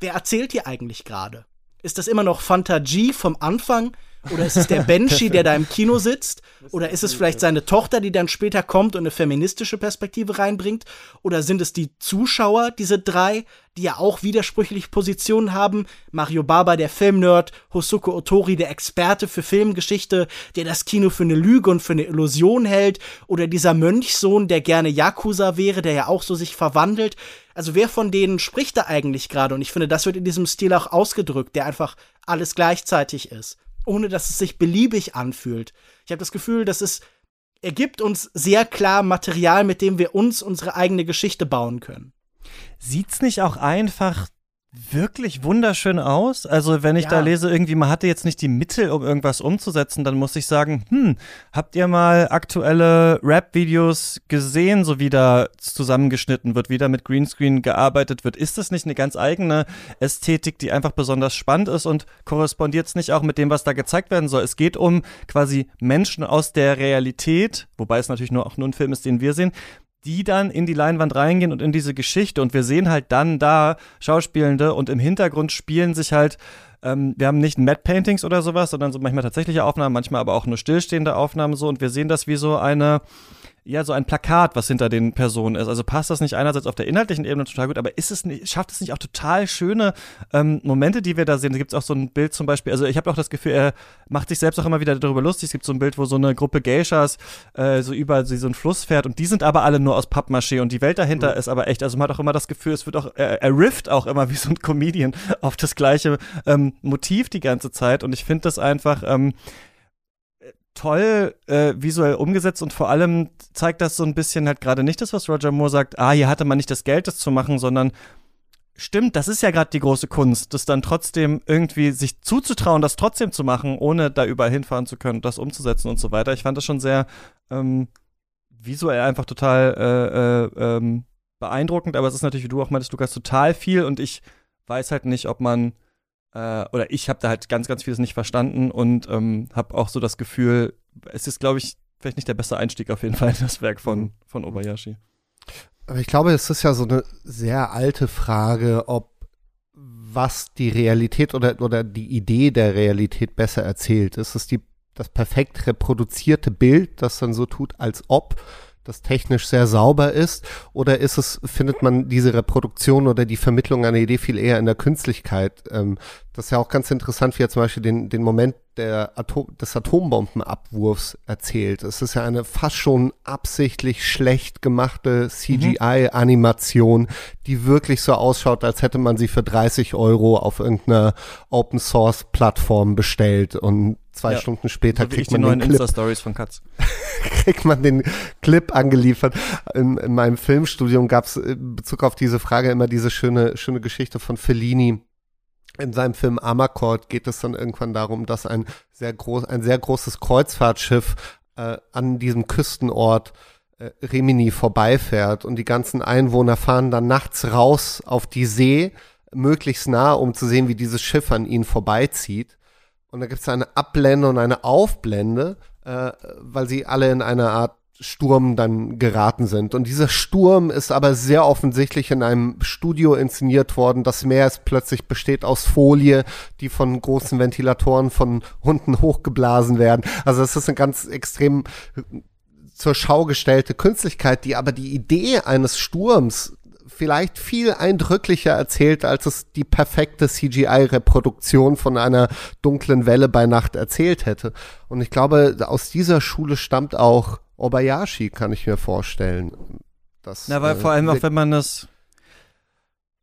wer erzählt hier eigentlich gerade. Ist das immer noch Fanta G vom Anfang? Oder ist es der Banshee, der da im Kino sitzt? Oder ist es vielleicht seine Tochter, die dann später kommt und eine feministische Perspektive reinbringt? Oder sind es die Zuschauer, diese drei, die ja auch widersprüchliche Positionen haben? Mario Baba, der Filmnerd, Hosuke Otori, der Experte für Filmgeschichte, der das Kino für eine Lüge und für eine Illusion hält? Oder dieser Mönchsohn, der gerne Yakuza wäre, der ja auch so sich verwandelt? Also wer von denen spricht da eigentlich gerade? Und ich finde, das wird in diesem Stil auch ausgedrückt, der einfach alles gleichzeitig ist ohne dass es sich beliebig anfühlt. Ich habe das Gefühl, dass es er gibt uns sehr klar Material, mit dem wir uns unsere eigene Geschichte bauen können. Sieht's nicht auch einfach wirklich wunderschön aus. Also wenn ich ja. da lese, irgendwie, man hatte jetzt nicht die Mittel, um irgendwas umzusetzen, dann muss ich sagen, hm, habt ihr mal aktuelle Rap-Videos gesehen, so wie da zusammengeschnitten wird, wie da mit Greenscreen gearbeitet wird? Ist das nicht eine ganz eigene Ästhetik, die einfach besonders spannend ist und korrespondiert es nicht auch mit dem, was da gezeigt werden soll? Es geht um quasi Menschen aus der Realität, wobei es natürlich nur auch nur ein Film ist, den wir sehen, die dann in die Leinwand reingehen und in diese Geschichte. Und wir sehen halt dann da Schauspielende und im Hintergrund spielen sich halt ähm, wir haben nicht Matte Paintings oder sowas, sondern so manchmal tatsächliche Aufnahmen, manchmal aber auch nur stillstehende Aufnahmen so. Und wir sehen das wie so eine ja, so ein Plakat, was hinter den Personen ist. Also passt das nicht einerseits auf der inhaltlichen Ebene total gut, aber ist es nicht, schafft es nicht auch total schöne ähm, Momente, die wir da sehen? Da gibt es auch so ein Bild zum Beispiel, also ich habe auch das Gefühl, er macht sich selbst auch immer wieder darüber lustig. Es gibt so ein Bild, wo so eine Gruppe Geishas äh, so über so einen Fluss fährt und die sind aber alle nur aus Pappmaché und die Welt dahinter mhm. ist aber echt, also man hat auch immer das Gefühl, es wird auch, er, er rifft auch immer wie so ein Comedian auf das gleiche ähm, Motiv die ganze Zeit und ich finde das einfach, ähm, toll äh, visuell umgesetzt und vor allem zeigt das so ein bisschen halt gerade nicht das, was Roger Moore sagt, ah, hier hatte man nicht das Geld, das zu machen, sondern stimmt, das ist ja gerade die große Kunst, das dann trotzdem irgendwie sich zuzutrauen, das trotzdem zu machen, ohne da überall hinfahren zu können, das umzusetzen und so weiter. Ich fand das schon sehr ähm, visuell einfach total äh, äh, ähm, beeindruckend, aber es ist natürlich, wie du auch meintest, Lukas, total viel und ich weiß halt nicht, ob man äh, oder ich habe da halt ganz, ganz vieles nicht verstanden und ähm, habe auch so das Gefühl, es ist, glaube ich, vielleicht nicht der beste Einstieg auf jeden [LAUGHS] Fall in das Werk von, von Obayashi. Aber ich glaube, es ist ja so eine sehr alte Frage, ob was die Realität oder, oder die Idee der Realität besser erzählt. Ist es die, das perfekt reproduzierte Bild, das dann so tut, als ob das technisch sehr sauber ist? Oder ist es, findet man diese Reproduktion oder die Vermittlung einer Idee viel eher in der Künstlichkeit? Ähm, das ist ja auch ganz interessant, wie er zum Beispiel den, den Moment der Atom, des Atombombenabwurfs erzählt. Es ist ja eine fast schon absichtlich schlecht gemachte CGI-Animation, die wirklich so ausschaut, als hätte man sie für 30 Euro auf irgendeiner Open-Source-Plattform bestellt und zwei ja. Stunden später so kriegt man den Clip. Insta-Stories von Katz. [LAUGHS] kriegt man den Clip angeliefert. In, in meinem Filmstudium gab es in Bezug auf diese Frage immer diese schöne, schöne Geschichte von Fellini, in seinem Film Amarcord geht es dann irgendwann darum, dass ein sehr groß, ein sehr großes Kreuzfahrtschiff äh, an diesem Küstenort äh, Rimini vorbeifährt und die ganzen Einwohner fahren dann nachts raus auf die See, möglichst nah, um zu sehen, wie dieses Schiff an ihnen vorbeizieht. Und da gibt es eine Abblende und eine Aufblende, äh, weil sie alle in einer Art Sturm dann geraten sind. Und dieser Sturm ist aber sehr offensichtlich in einem Studio inszeniert worden. Das Meer ist plötzlich besteht aus Folie, die von großen Ventilatoren von unten hochgeblasen werden. Also es ist eine ganz extrem zur Schau gestellte Künstlichkeit, die aber die Idee eines Sturms vielleicht viel eindrücklicher erzählt, als es die perfekte CGI-Reproduktion von einer dunklen Welle bei Nacht erzählt hätte. Und ich glaube, aus dieser Schule stammt auch Obayashi, kann ich mir vorstellen. Das, Na, weil äh, vor allem auch, wenn man das,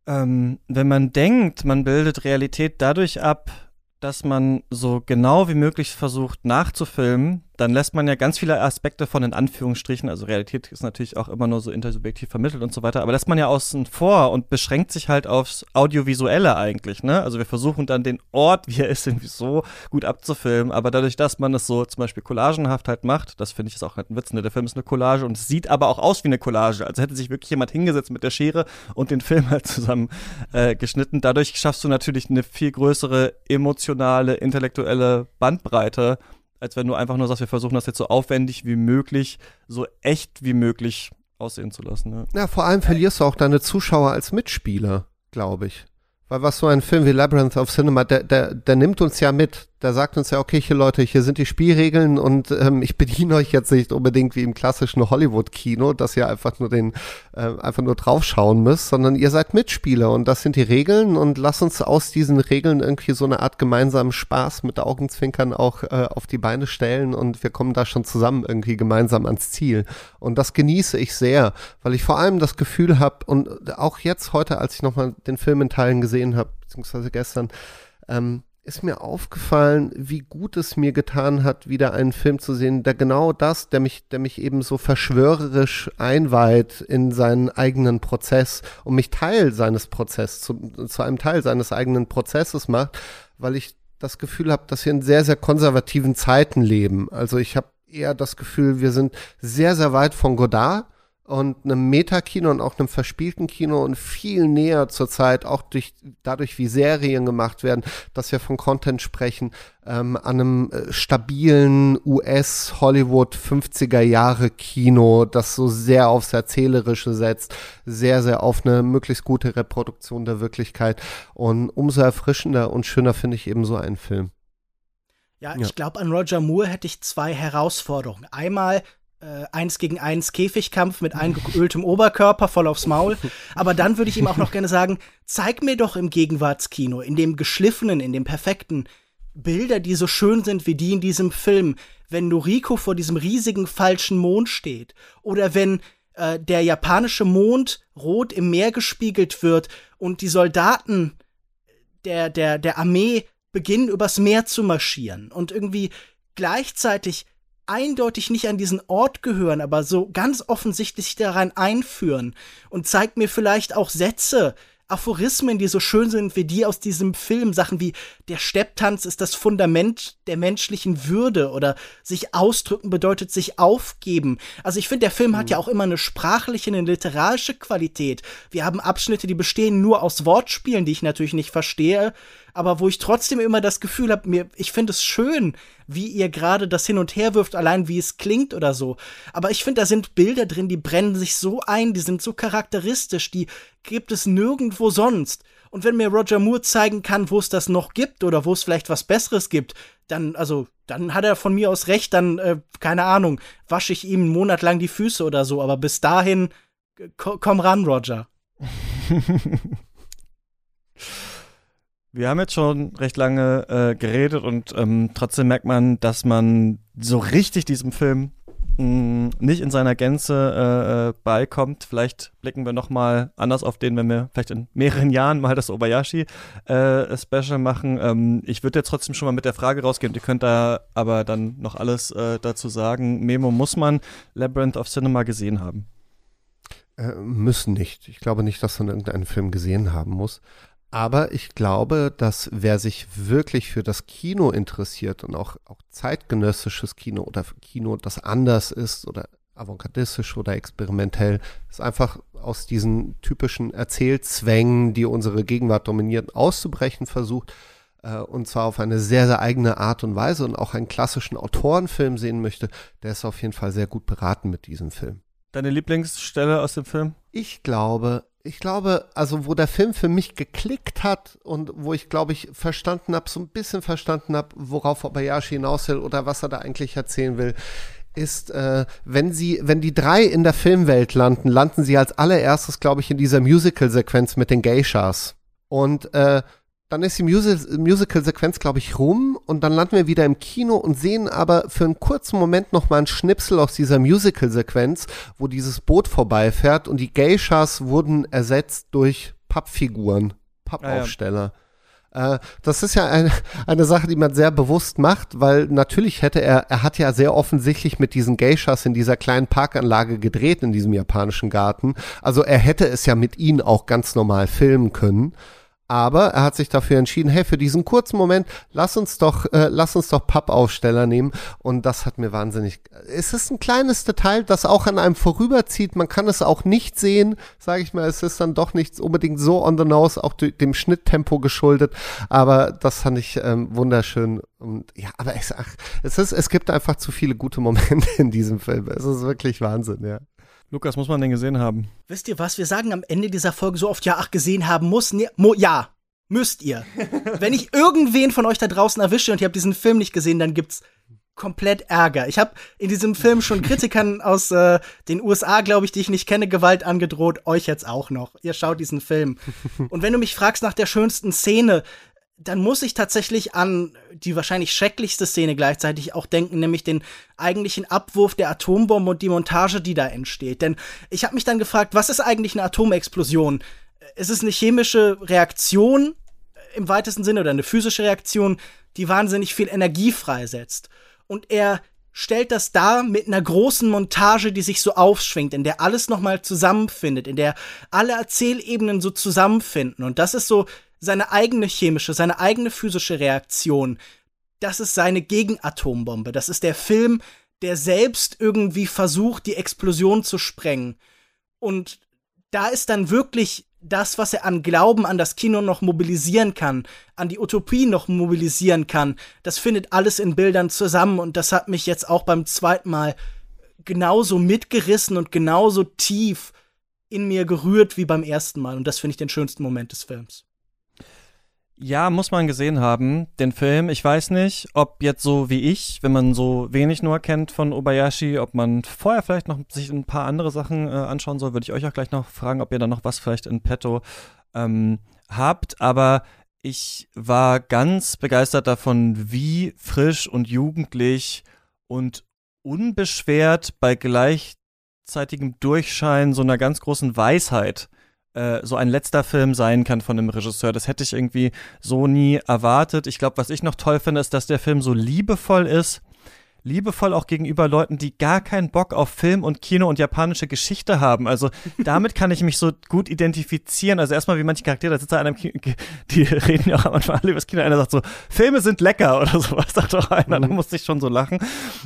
ähm, wenn man denkt, man bildet Realität dadurch ab, dass man so genau wie möglich versucht nachzufilmen, dann lässt man ja ganz viele Aspekte von in Anführungsstrichen, also Realität ist natürlich auch immer nur so intersubjektiv vermittelt und so weiter, aber lässt man ja außen vor und beschränkt sich halt aufs Audiovisuelle eigentlich, ne? Also wir versuchen dann den Ort, wie er ist, irgendwie so gut abzufilmen, aber dadurch, dass man es so zum Beispiel collagenhaft halt macht, das finde ich ist auch halt ein Witz, ne? Der Film ist eine Collage und es sieht aber auch aus wie eine Collage, also hätte sich wirklich jemand hingesetzt mit der Schere und den Film halt zusammen äh, geschnitten. Dadurch schaffst du natürlich eine viel größere emotionale, intellektuelle Bandbreite als wenn du einfach nur sagst, wir versuchen das jetzt so aufwendig wie möglich, so echt wie möglich aussehen zu lassen. Ja, ja vor allem verlierst du auch deine Zuschauer als Mitspieler, glaube ich. Weil was so ein Film wie Labyrinth of Cinema, der, der, der nimmt uns ja mit der sagt uns ja, okay, hier Leute, hier sind die Spielregeln und ähm, ich bediene euch jetzt nicht unbedingt wie im klassischen Hollywood-Kino, dass ihr einfach nur den, äh, einfach nur draufschauen müsst, sondern ihr seid Mitspieler und das sind die Regeln und lasst uns aus diesen Regeln irgendwie so eine Art gemeinsamen Spaß mit Augenzwinkern auch äh, auf die Beine stellen und wir kommen da schon zusammen irgendwie gemeinsam ans Ziel. Und das genieße ich sehr, weil ich vor allem das Gefühl habe und auch jetzt heute, als ich nochmal den Film in Teilen gesehen habe, beziehungsweise gestern, ähm, ist mir aufgefallen, wie gut es mir getan hat, wieder einen Film zu sehen, der genau das, der mich, der mich eben so verschwörerisch einweiht in seinen eigenen Prozess und mich Teil seines Prozesses, zu, zu einem Teil seines eigenen Prozesses macht, weil ich das Gefühl habe, dass wir in sehr, sehr konservativen Zeiten leben. Also ich habe eher das Gefühl, wir sind sehr, sehr weit von Godard und einem Metakino und auch einem verspielten Kino und viel näher zurzeit, auch durch, dadurch, wie Serien gemacht werden, dass wir von Content sprechen, ähm, an einem äh, stabilen US-Hollywood 50er Jahre Kino, das so sehr aufs Erzählerische setzt, sehr, sehr auf eine möglichst gute Reproduktion der Wirklichkeit. Und umso erfrischender und schöner finde ich eben so einen Film. Ja, ja. ich glaube, an Roger Moore hätte ich zwei Herausforderungen. Einmal äh, eins gegen eins Käfigkampf mit eingeöltem Oberkörper voll aufs Maul. Aber dann würde ich ihm auch noch gerne sagen, zeig mir doch im Gegenwartskino, in dem geschliffenen, in dem perfekten, Bilder, die so schön sind wie die in diesem Film, wenn Noriko vor diesem riesigen falschen Mond steht oder wenn äh, der japanische Mond rot im Meer gespiegelt wird und die Soldaten der, der, der Armee beginnen übers Meer zu marschieren und irgendwie gleichzeitig eindeutig nicht an diesen Ort gehören, aber so ganz offensichtlich daran einführen und zeigt mir vielleicht auch Sätze, Aphorismen, die so schön sind wie die aus diesem Film, Sachen wie der Stepptanz ist das Fundament der menschlichen Würde oder sich ausdrücken bedeutet sich aufgeben. Also ich finde, der Film mhm. hat ja auch immer eine sprachliche, eine literarische Qualität. Wir haben Abschnitte, die bestehen nur aus Wortspielen, die ich natürlich nicht verstehe, aber wo ich trotzdem immer das Gefühl habe, mir, ich finde es schön, wie ihr gerade das hin und her wirft, allein wie es klingt oder so. Aber ich finde, da sind Bilder drin, die brennen sich so ein, die sind so charakteristisch, die gibt es nirgendwo sonst. Und wenn mir Roger Moore zeigen kann, wo es das noch gibt oder wo es vielleicht was Besseres gibt, dann, also, dann hat er von mir aus recht, dann, äh, keine Ahnung, wasche ich ihm einen Monat lang die Füße oder so. Aber bis dahin, komm ran, Roger. [LAUGHS] Wir haben jetzt schon recht lange äh, geredet und ähm, trotzdem merkt man, dass man so richtig diesem Film mh, mm, nicht in seiner Gänze äh, äh, beikommt. Vielleicht blicken wir noch mal anders auf den, wenn wir vielleicht in mehreren [LAUGHS] Jahren mal das Obayashi äh, machen. Ähm, ich würde jetzt trotzdem schon mal mit der Frage rausgehen. Ihr könnt da aber dann noch alles äh, dazu sagen. Memo muss man Labyrinth of Cinema gesehen haben. Äh, müssen nicht. Ich glaube nicht, dass man irgendeinen Film gesehen haben muss. Aber ich glaube, dass wer sich wirklich für das Kino interessiert und auch, auch zeitgenössisches Kino oder Kino, das anders ist oder avantgardistisch oder experimentell, es einfach aus diesen typischen Erzählzwängen, die unsere Gegenwart dominieren, auszubrechen versucht. Äh, und zwar auf eine sehr, sehr eigene Art und Weise und auch einen klassischen Autorenfilm sehen möchte, der ist auf jeden Fall sehr gut beraten mit diesem Film. Deine Lieblingsstelle aus dem Film? Ich glaube, ich glaube, also wo der Film für mich geklickt hat und wo ich, glaube ich, verstanden habe, so ein bisschen verstanden habe, worauf Obayashi hinaus will oder was er da eigentlich erzählen will, ist, äh, wenn sie, wenn die drei in der Filmwelt landen, landen sie als allererstes, glaube ich, in dieser Musical-Sequenz mit den Geishas. Und äh, dann ist die Musical-Sequenz, glaube ich, rum und dann landen wir wieder im Kino und sehen aber für einen kurzen Moment noch mal einen Schnipsel aus dieser Musical-Sequenz, wo dieses Boot vorbeifährt und die Geishas wurden ersetzt durch Pappfiguren, Pappaufsteller. Ah, ja. äh, das ist ja eine, eine Sache, die man sehr bewusst macht, weil natürlich hätte er, er hat ja sehr offensichtlich mit diesen Geishas in dieser kleinen Parkanlage gedreht in diesem japanischen Garten. Also er hätte es ja mit ihnen auch ganz normal filmen können. Aber er hat sich dafür entschieden, hey, für diesen kurzen Moment, lass uns doch, äh, lass uns doch Pappaufsteller nehmen. Und das hat mir wahnsinnig. Es ist ein kleines Detail, das auch an einem vorüberzieht. Man kann es auch nicht sehen, sage ich mal. Es ist dann doch nicht unbedingt so on the nose, auch dem Schnitttempo geschuldet. Aber das fand ich ähm, wunderschön. Und ja, aber es, ach, es ist, es gibt einfach zu viele gute Momente [LAUGHS] in diesem Film. Es ist wirklich Wahnsinn, ja. Lukas, muss man den gesehen haben? Wisst ihr was? Wir sagen am Ende dieser Folge so oft, ja, ach, gesehen haben muss. Ne, mo, ja, müsst ihr. [LAUGHS] Wenn ich irgendwen von euch da draußen erwische und ihr habt diesen Film nicht gesehen, dann gibt's komplett Ärger. Ich habe in diesem Film schon [LAUGHS] Kritikern aus äh, den USA, glaube ich, die ich nicht kenne, Gewalt angedroht. Euch jetzt auch noch. Ihr schaut diesen Film. [LAUGHS] Und wenn du mich fragst nach der schönsten Szene, dann muss ich tatsächlich an die wahrscheinlich schrecklichste Szene gleichzeitig auch denken, nämlich den eigentlichen Abwurf der Atombombe und die Montage, die da entsteht. Denn ich habe mich dann gefragt, was ist eigentlich eine Atomexplosion? Ist es eine chemische Reaktion im weitesten Sinne oder eine physische Reaktion, die wahnsinnig viel Energie freisetzt? Und er stellt das dar mit einer großen Montage, die sich so aufschwingt, in der alles nochmal zusammenfindet, in der alle Erzählebenen so zusammenfinden. Und das ist so seine eigene chemische, seine eigene physische Reaktion. Das ist seine Gegenatombombe. Das ist der Film, der selbst irgendwie versucht, die Explosion zu sprengen. Und da ist dann wirklich das, was er an Glauben an das Kino noch mobilisieren kann, an die Utopie noch mobilisieren kann, das findet alles in Bildern zusammen und das hat mich jetzt auch beim zweiten Mal genauso mitgerissen und genauso tief in mir gerührt wie beim ersten Mal und das finde ich den schönsten Moment des Films. Ja, muss man gesehen haben, den Film. Ich weiß nicht, ob jetzt so wie ich, wenn man so wenig nur kennt von Obayashi, ob man vorher vielleicht noch sich ein paar andere Sachen äh, anschauen soll, würde ich euch auch gleich noch fragen, ob ihr da noch was vielleicht in petto ähm, habt. Aber ich war ganz begeistert davon, wie frisch und jugendlich und unbeschwert bei gleichzeitigem Durchschein so einer ganz großen Weisheit äh, so ein letzter Film sein kann von einem Regisseur. Das hätte ich irgendwie so nie erwartet. Ich glaube, was ich noch toll finde, ist, dass der Film so liebevoll ist liebevoll auch gegenüber Leuten, die gar keinen Bock auf Film und Kino und japanische Geschichte haben. Also [LAUGHS] damit kann ich mich so gut identifizieren. Also erstmal wie manche Charaktere, da sitzt da einer im Kino, [LAUGHS] die reden ja auch am Anfang alle über das Kino. Einer sagt so, Filme sind lecker [LAUGHS] oder sowas, sagt doch einer. Mhm. Da musste ich schon so lachen.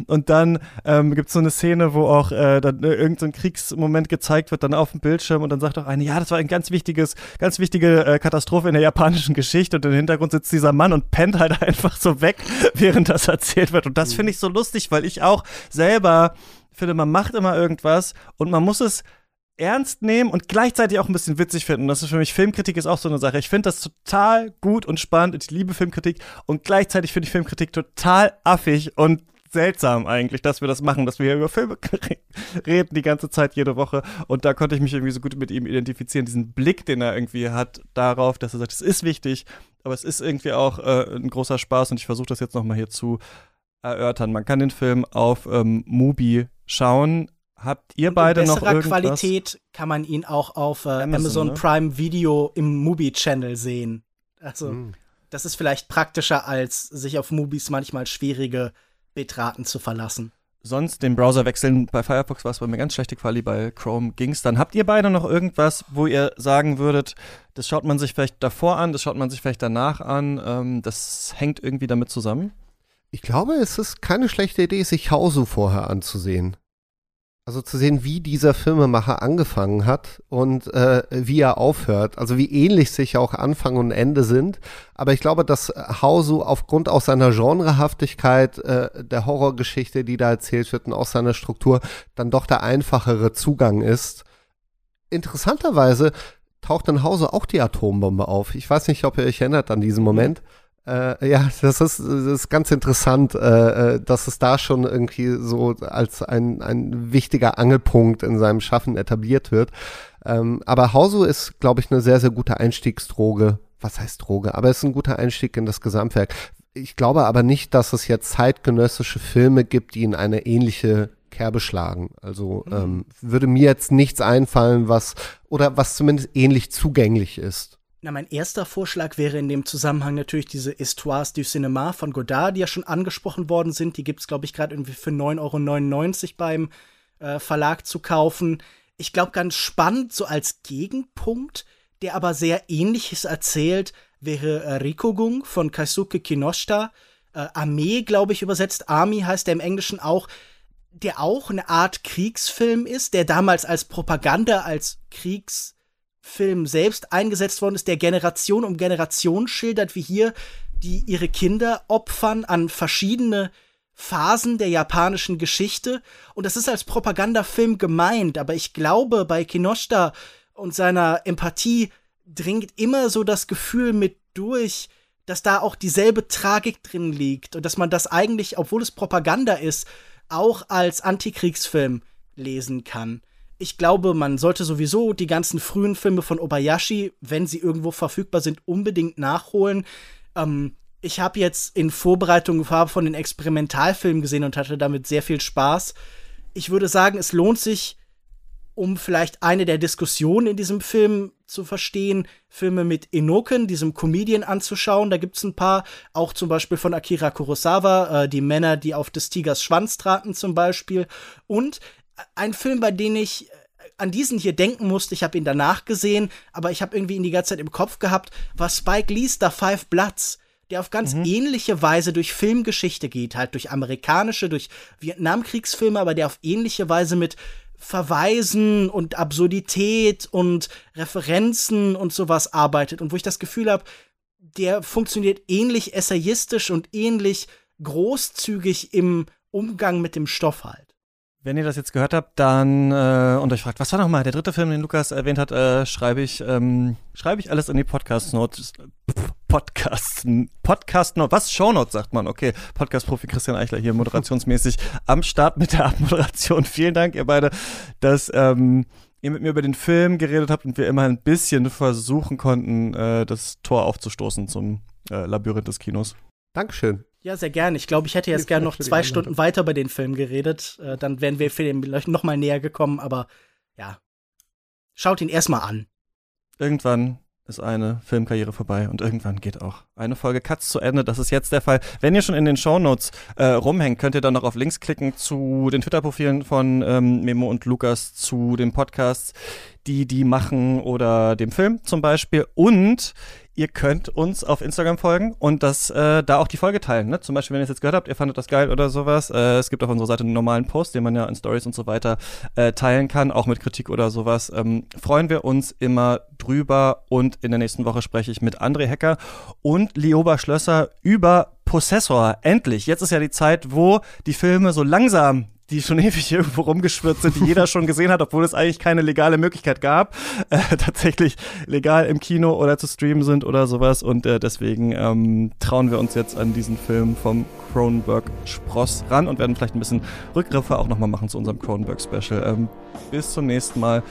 Und dann ähm, gibt es so eine Szene, wo auch äh, dann äh, irgendein so Kriegsmoment gezeigt wird, dann auf dem Bildschirm und dann sagt auch einer, ja, das war ein ganz wichtiges, ganz wichtige äh, Katastrophe in der japanischen Geschichte und im Hintergrund sitzt dieser Mann und pennt halt einfach so weg, während das erzählt wird. Und das mhm. finde ich so lustig lustig, weil ich auch selber finde, man macht immer irgendwas und man muss es ernst nehmen und gleichzeitig auch ein bisschen witzig finden. Das ist für mich, Filmkritik ist auch so eine Sache. Ich finde das total gut und spannend. Ich liebe Filmkritik und gleichzeitig finde ich Filmkritik total affig und seltsam eigentlich, dass wir das machen, dass wir hier über Filme [LAUGHS] reden die ganze Zeit, jede Woche. Und da konnte ich mich irgendwie so gut mit ihm identifizieren, diesen Blick, den er irgendwie hat darauf, dass er sagt, es ist wichtig, aber es ist irgendwie auch äh, ein großer Spaß und ich versuche das jetzt nochmal hier zu erörtern. Man kann den Film auf ähm, Mubi schauen. Habt ihr Und beide noch irgendwas? Qualität kann man ihn auch auf äh, Amazon, Amazon ne? Prime Video im Mubi Channel sehen. Also hm. das ist vielleicht praktischer als sich auf Mubis manchmal schwierige Bitraten zu verlassen. Sonst den Browser wechseln. Bei Firefox war es bei mir ganz schlechte Quali, bei Chrome ging's. Dann habt ihr beide noch irgendwas, wo ihr sagen würdet, das schaut man sich vielleicht davor an, das schaut man sich vielleicht danach an. Ähm, das hängt irgendwie damit zusammen? Ich glaube, es ist keine schlechte Idee, sich Hausu vorher anzusehen. Also zu sehen, wie dieser Filmemacher angefangen hat und äh, wie er aufhört. Also wie ähnlich sich auch Anfang und Ende sind. Aber ich glaube, dass Hausu aufgrund auch seiner Genrehaftigkeit äh, der Horrorgeschichte, die da erzählt wird und auch seiner Struktur, dann doch der einfachere Zugang ist. Interessanterweise taucht in Hause auch die Atombombe auf. Ich weiß nicht, ob ihr euch erinnert an diesen Moment. Äh, ja, [LAUGHS] das ist, das ist ganz interessant, äh, äh, dass es da schon irgendwie so als ein, ein wichtiger Angelpunkt in seinem Schaffen etabliert wird. Ähm, aber Hauso ist, glaube ich, eine sehr, sehr gute Einstiegsdroge. Was heißt Droge? Aber es ist ein guter Einstieg in das Gesamtwerk. Ich glaube aber nicht, dass es jetzt zeitgenössische Filme gibt, die in eine ähnliche Kerbe schlagen. Also mhm. ähm, würde mir jetzt nichts einfallen, was oder was zumindest ähnlich zugänglich ist. Na, mein erster Vorschlag wäre in dem Zusammenhang natürlich diese Histoires du Cinéma von Godard, die ja schon angesprochen worden sind. Die gibt es, glaube ich, gerade irgendwie für 9,99 Euro beim äh, Verlag zu kaufen. Ich glaube, ganz spannend, so als Gegenpunkt, der aber sehr ähnliches erzählt, wäre äh, Rikogung von Kaisuke Kinoshita. Äh, Armee, glaube ich, übersetzt. Army heißt der im Englischen auch der auch eine Art Kriegsfilm ist, der damals als Propaganda, als Kriegs Film selbst eingesetzt worden ist, der Generation um Generation schildert, wie hier die ihre Kinder opfern an verschiedene Phasen der japanischen Geschichte. Und das ist als Propagandafilm gemeint, aber ich glaube, bei Kinoshita und seiner Empathie dringt immer so das Gefühl mit durch, dass da auch dieselbe Tragik drin liegt und dass man das eigentlich, obwohl es Propaganda ist, auch als Antikriegsfilm lesen kann ich glaube, man sollte sowieso die ganzen frühen Filme von Obayashi, wenn sie irgendwo verfügbar sind, unbedingt nachholen. Ähm, ich habe jetzt in Vorbereitung von den Experimentalfilmen gesehen und hatte damit sehr viel Spaß. Ich würde sagen, es lohnt sich, um vielleicht eine der Diskussionen in diesem Film zu verstehen, Filme mit Enoken, diesem Comedian, anzuschauen. Da gibt es ein paar, auch zum Beispiel von Akira Kurosawa, äh, die Männer, die auf des Tigers Schwanz traten zum Beispiel. Und ein Film, bei dem ich äh, an diesen hier denken musste. Ich habe ihn danach gesehen, aber ich habe irgendwie ihn die ganze Zeit im Kopf gehabt, war Spike Lee's The Five Bloods, der auf ganz mhm. ähnliche Weise durch Filmgeschichte geht, halt durch amerikanische, durch Vietnamkriegsfilme, aber der auf ähnliche Weise mit Verweisen und Absurdität und Referenzen und sowas arbeitet und wo ich das Gefühl habe, der funktioniert ähnlich essayistisch und ähnlich großzügig im Umgang mit dem Stoff halt. Wenn ihr das jetzt gehört habt, dann äh, und euch fragt, was war nochmal der dritte Film, den Lukas erwähnt hat, äh, schreibe ich, ähm, schreibe ich alles in die Podcast Notes. Podcast, Podcast Notes, was Show Notes sagt man, okay. Podcast-Profi Christian Eichler hier moderationsmäßig [LAUGHS] am Start mit der Abmoderation. Vielen Dank, ihr beide, dass ähm, ihr mit mir über den Film geredet habt und wir immer ein bisschen versuchen konnten, äh, das Tor aufzustoßen zum äh, Labyrinth des Kinos. Dankeschön. Ja, sehr gerne. Ich glaube, ich hätte jetzt gerne noch zwei Stunden weiter über den Film geredet. Äh, dann wären wir vielleicht noch mal näher gekommen, aber ja. Schaut ihn erstmal an. Irgendwann ist eine Filmkarriere vorbei und irgendwann geht auch eine Folge Cuts zu Ende. Das ist jetzt der Fall. Wenn ihr schon in den Shownotes äh, rumhängt, könnt ihr dann noch auf Links klicken zu den Twitter-Profilen von ähm, Memo und Lukas, zu den Podcasts, die die machen oder dem Film zum Beispiel. Und ihr könnt uns auf Instagram folgen und das äh, da auch die Folge teilen. Ne? Zum Beispiel, wenn ihr es jetzt gehört habt, ihr fandet das geil oder sowas. Äh, es gibt auf unserer Seite einen normalen Post, den man ja in Stories und so weiter äh, teilen kann, auch mit Kritik oder sowas. Ähm, freuen wir uns immer drüber und in der nächsten Woche spreche ich mit André Hecker und Lioba Schlösser über Possessor. Endlich. Jetzt ist ja die Zeit, wo die Filme so langsam die schon [LAUGHS] ewig irgendwo rumgeschwirrt sind, die jeder [LAUGHS] schon gesehen hat, obwohl es eigentlich keine legale Möglichkeit gab, äh, [LAUGHS] tatsächlich legal im Kino oder zu streamen sind oder sowas. Und äh, deswegen ähm, trauen wir uns jetzt an diesen Film vom Cronenberg Spross ran und werden vielleicht ein bisschen Rückgriffe auch nochmal machen zu unserem Cronenberg Special. Ähm, bis zum nächsten Mal.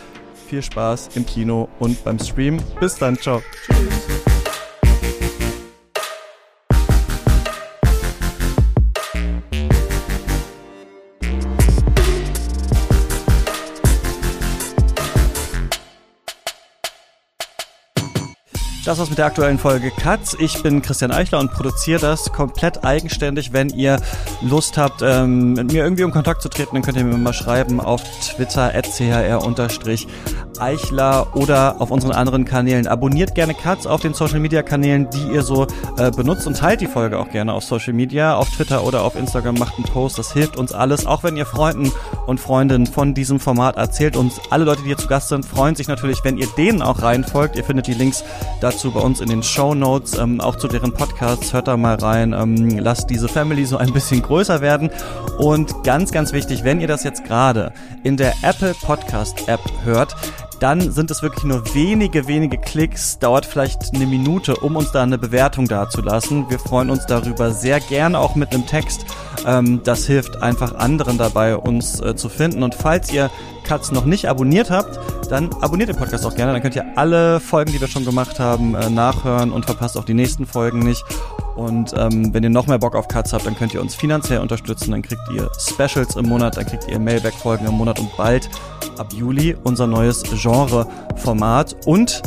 Viel Spaß im Kino und beim Stream. Bis dann. Ciao. Tschüss. Das war's mit der aktuellen Folge Katz. Ich bin Christian Eichler und produziere das komplett eigenständig. Wenn ihr Lust habt, ähm, mit mir irgendwie in Kontakt zu treten, dann könnt ihr mir mal schreiben auf Twitter chr Eichler oder auf unseren anderen Kanälen. Abonniert gerne Katz auf den Social Media Kanälen, die ihr so äh, benutzt und teilt die Folge auch gerne auf Social Media, auf Twitter oder auf Instagram. Macht einen Post, das hilft uns alles. Auch wenn ihr Freunden und Freundinnen von diesem Format erzählt uns. Alle Leute, die hier zu Gast sind, freuen sich natürlich, wenn ihr denen auch reinfolgt. Ihr findet die Links dazu bei uns in den Show Notes, ähm, auch zu deren Podcasts. Hört da mal rein. Ähm, lasst diese Family so ein bisschen größer werden. Und ganz, ganz wichtig, wenn ihr das jetzt gerade in der Apple Podcast App hört, dann sind es wirklich nur wenige, wenige Klicks, dauert vielleicht eine Minute, um uns da eine Bewertung dazulassen. Wir freuen uns darüber sehr gerne auch mit einem Text. Ähm, das hilft einfach anderen dabei, uns äh, zu finden. Und falls ihr Katz noch nicht abonniert habt, dann abonniert den Podcast auch gerne. Dann könnt ihr alle Folgen, die wir schon gemacht haben, äh, nachhören und verpasst auch die nächsten Folgen nicht. Und ähm, wenn ihr noch mehr Bock auf Cuts habt, dann könnt ihr uns finanziell unterstützen. Dann kriegt ihr Specials im Monat, dann kriegt ihr Mailback-Folgen im Monat und bald ab Juli unser neues Genre-Format. Und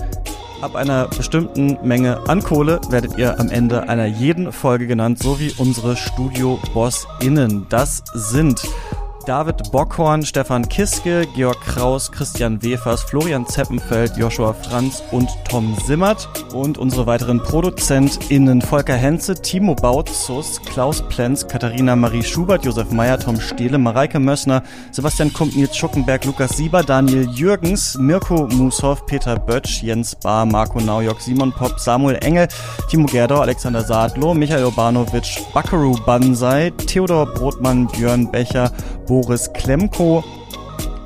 ab einer bestimmten Menge an Kohle werdet ihr am Ende einer jeden Folge genannt, so wie unsere Studio-BossInnen. Das sind David Bockhorn, Stefan Kiske, Georg Kraus, Christian Wefers, Florian Zeppenfeld, Joshua Franz und Tom Simmert. Und unsere weiteren ProduzentInnen Volker Henze, Timo Bautzus, Klaus Plenz, Katharina Marie Schubert, Josef Meyer, Tom Stehle, Mareike Mössner, Sebastian Kump, Nils Schuckenberg, Lukas Sieber, Daniel Jürgens, Mirko Mushoff, Peter Bötsch, Jens Bahr, Marco Naujok, Simon Popp, Samuel Engel, Timo Gerdau, Alexander Sadlo, Michael Urbanovic, Buckaroo Banzai, Theodor Brotmann, Björn Becher, Bo Boris Klemko,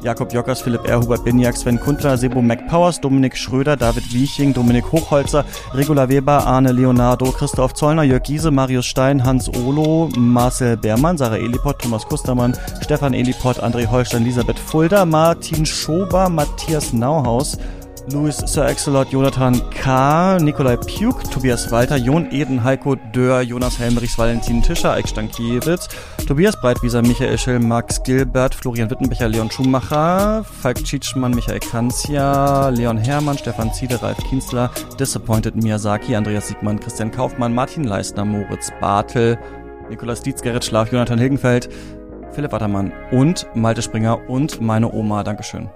Jakob Jockers, Philipp R. Hubert Binjak, Sven Kundler, Sebo McPowers, Dominik Schröder, David Wieching, Dominik Hochholzer, Regula Weber, Arne Leonardo, Christoph Zollner, Jörg Giese, Marius Stein, Hans Olo, Marcel Beermann, Sarah Elipott, Thomas Kustermann, Stefan Elipott, André Holstein, Elisabeth Fulda, Martin Schober, Matthias Nauhaus, Louis Sir Axelot, Jonathan K., Nikolai Puk, Tobias Walter, Jon Eden, Heiko Dörr, Jonas Helmerichs, Valentin Tischer, Eik Stankiewicz, Tobias Breitwieser, Michael Schill, Max Gilbert, Florian Wittenbecher, Leon Schumacher, Falk Tschitschmann, Michael Kanzia, Leon Hermann, Stefan Ziede, Ralf Kienzler, Disappointed Miyazaki, Andreas Siegmann, Christian Kaufmann, Martin Leistner, Moritz Bartel, Nikolaus Dietz, Gerrit Schlaf, Jonathan Hilgenfeld, Philipp Wattermann und Malte Springer und meine Oma. Dankeschön.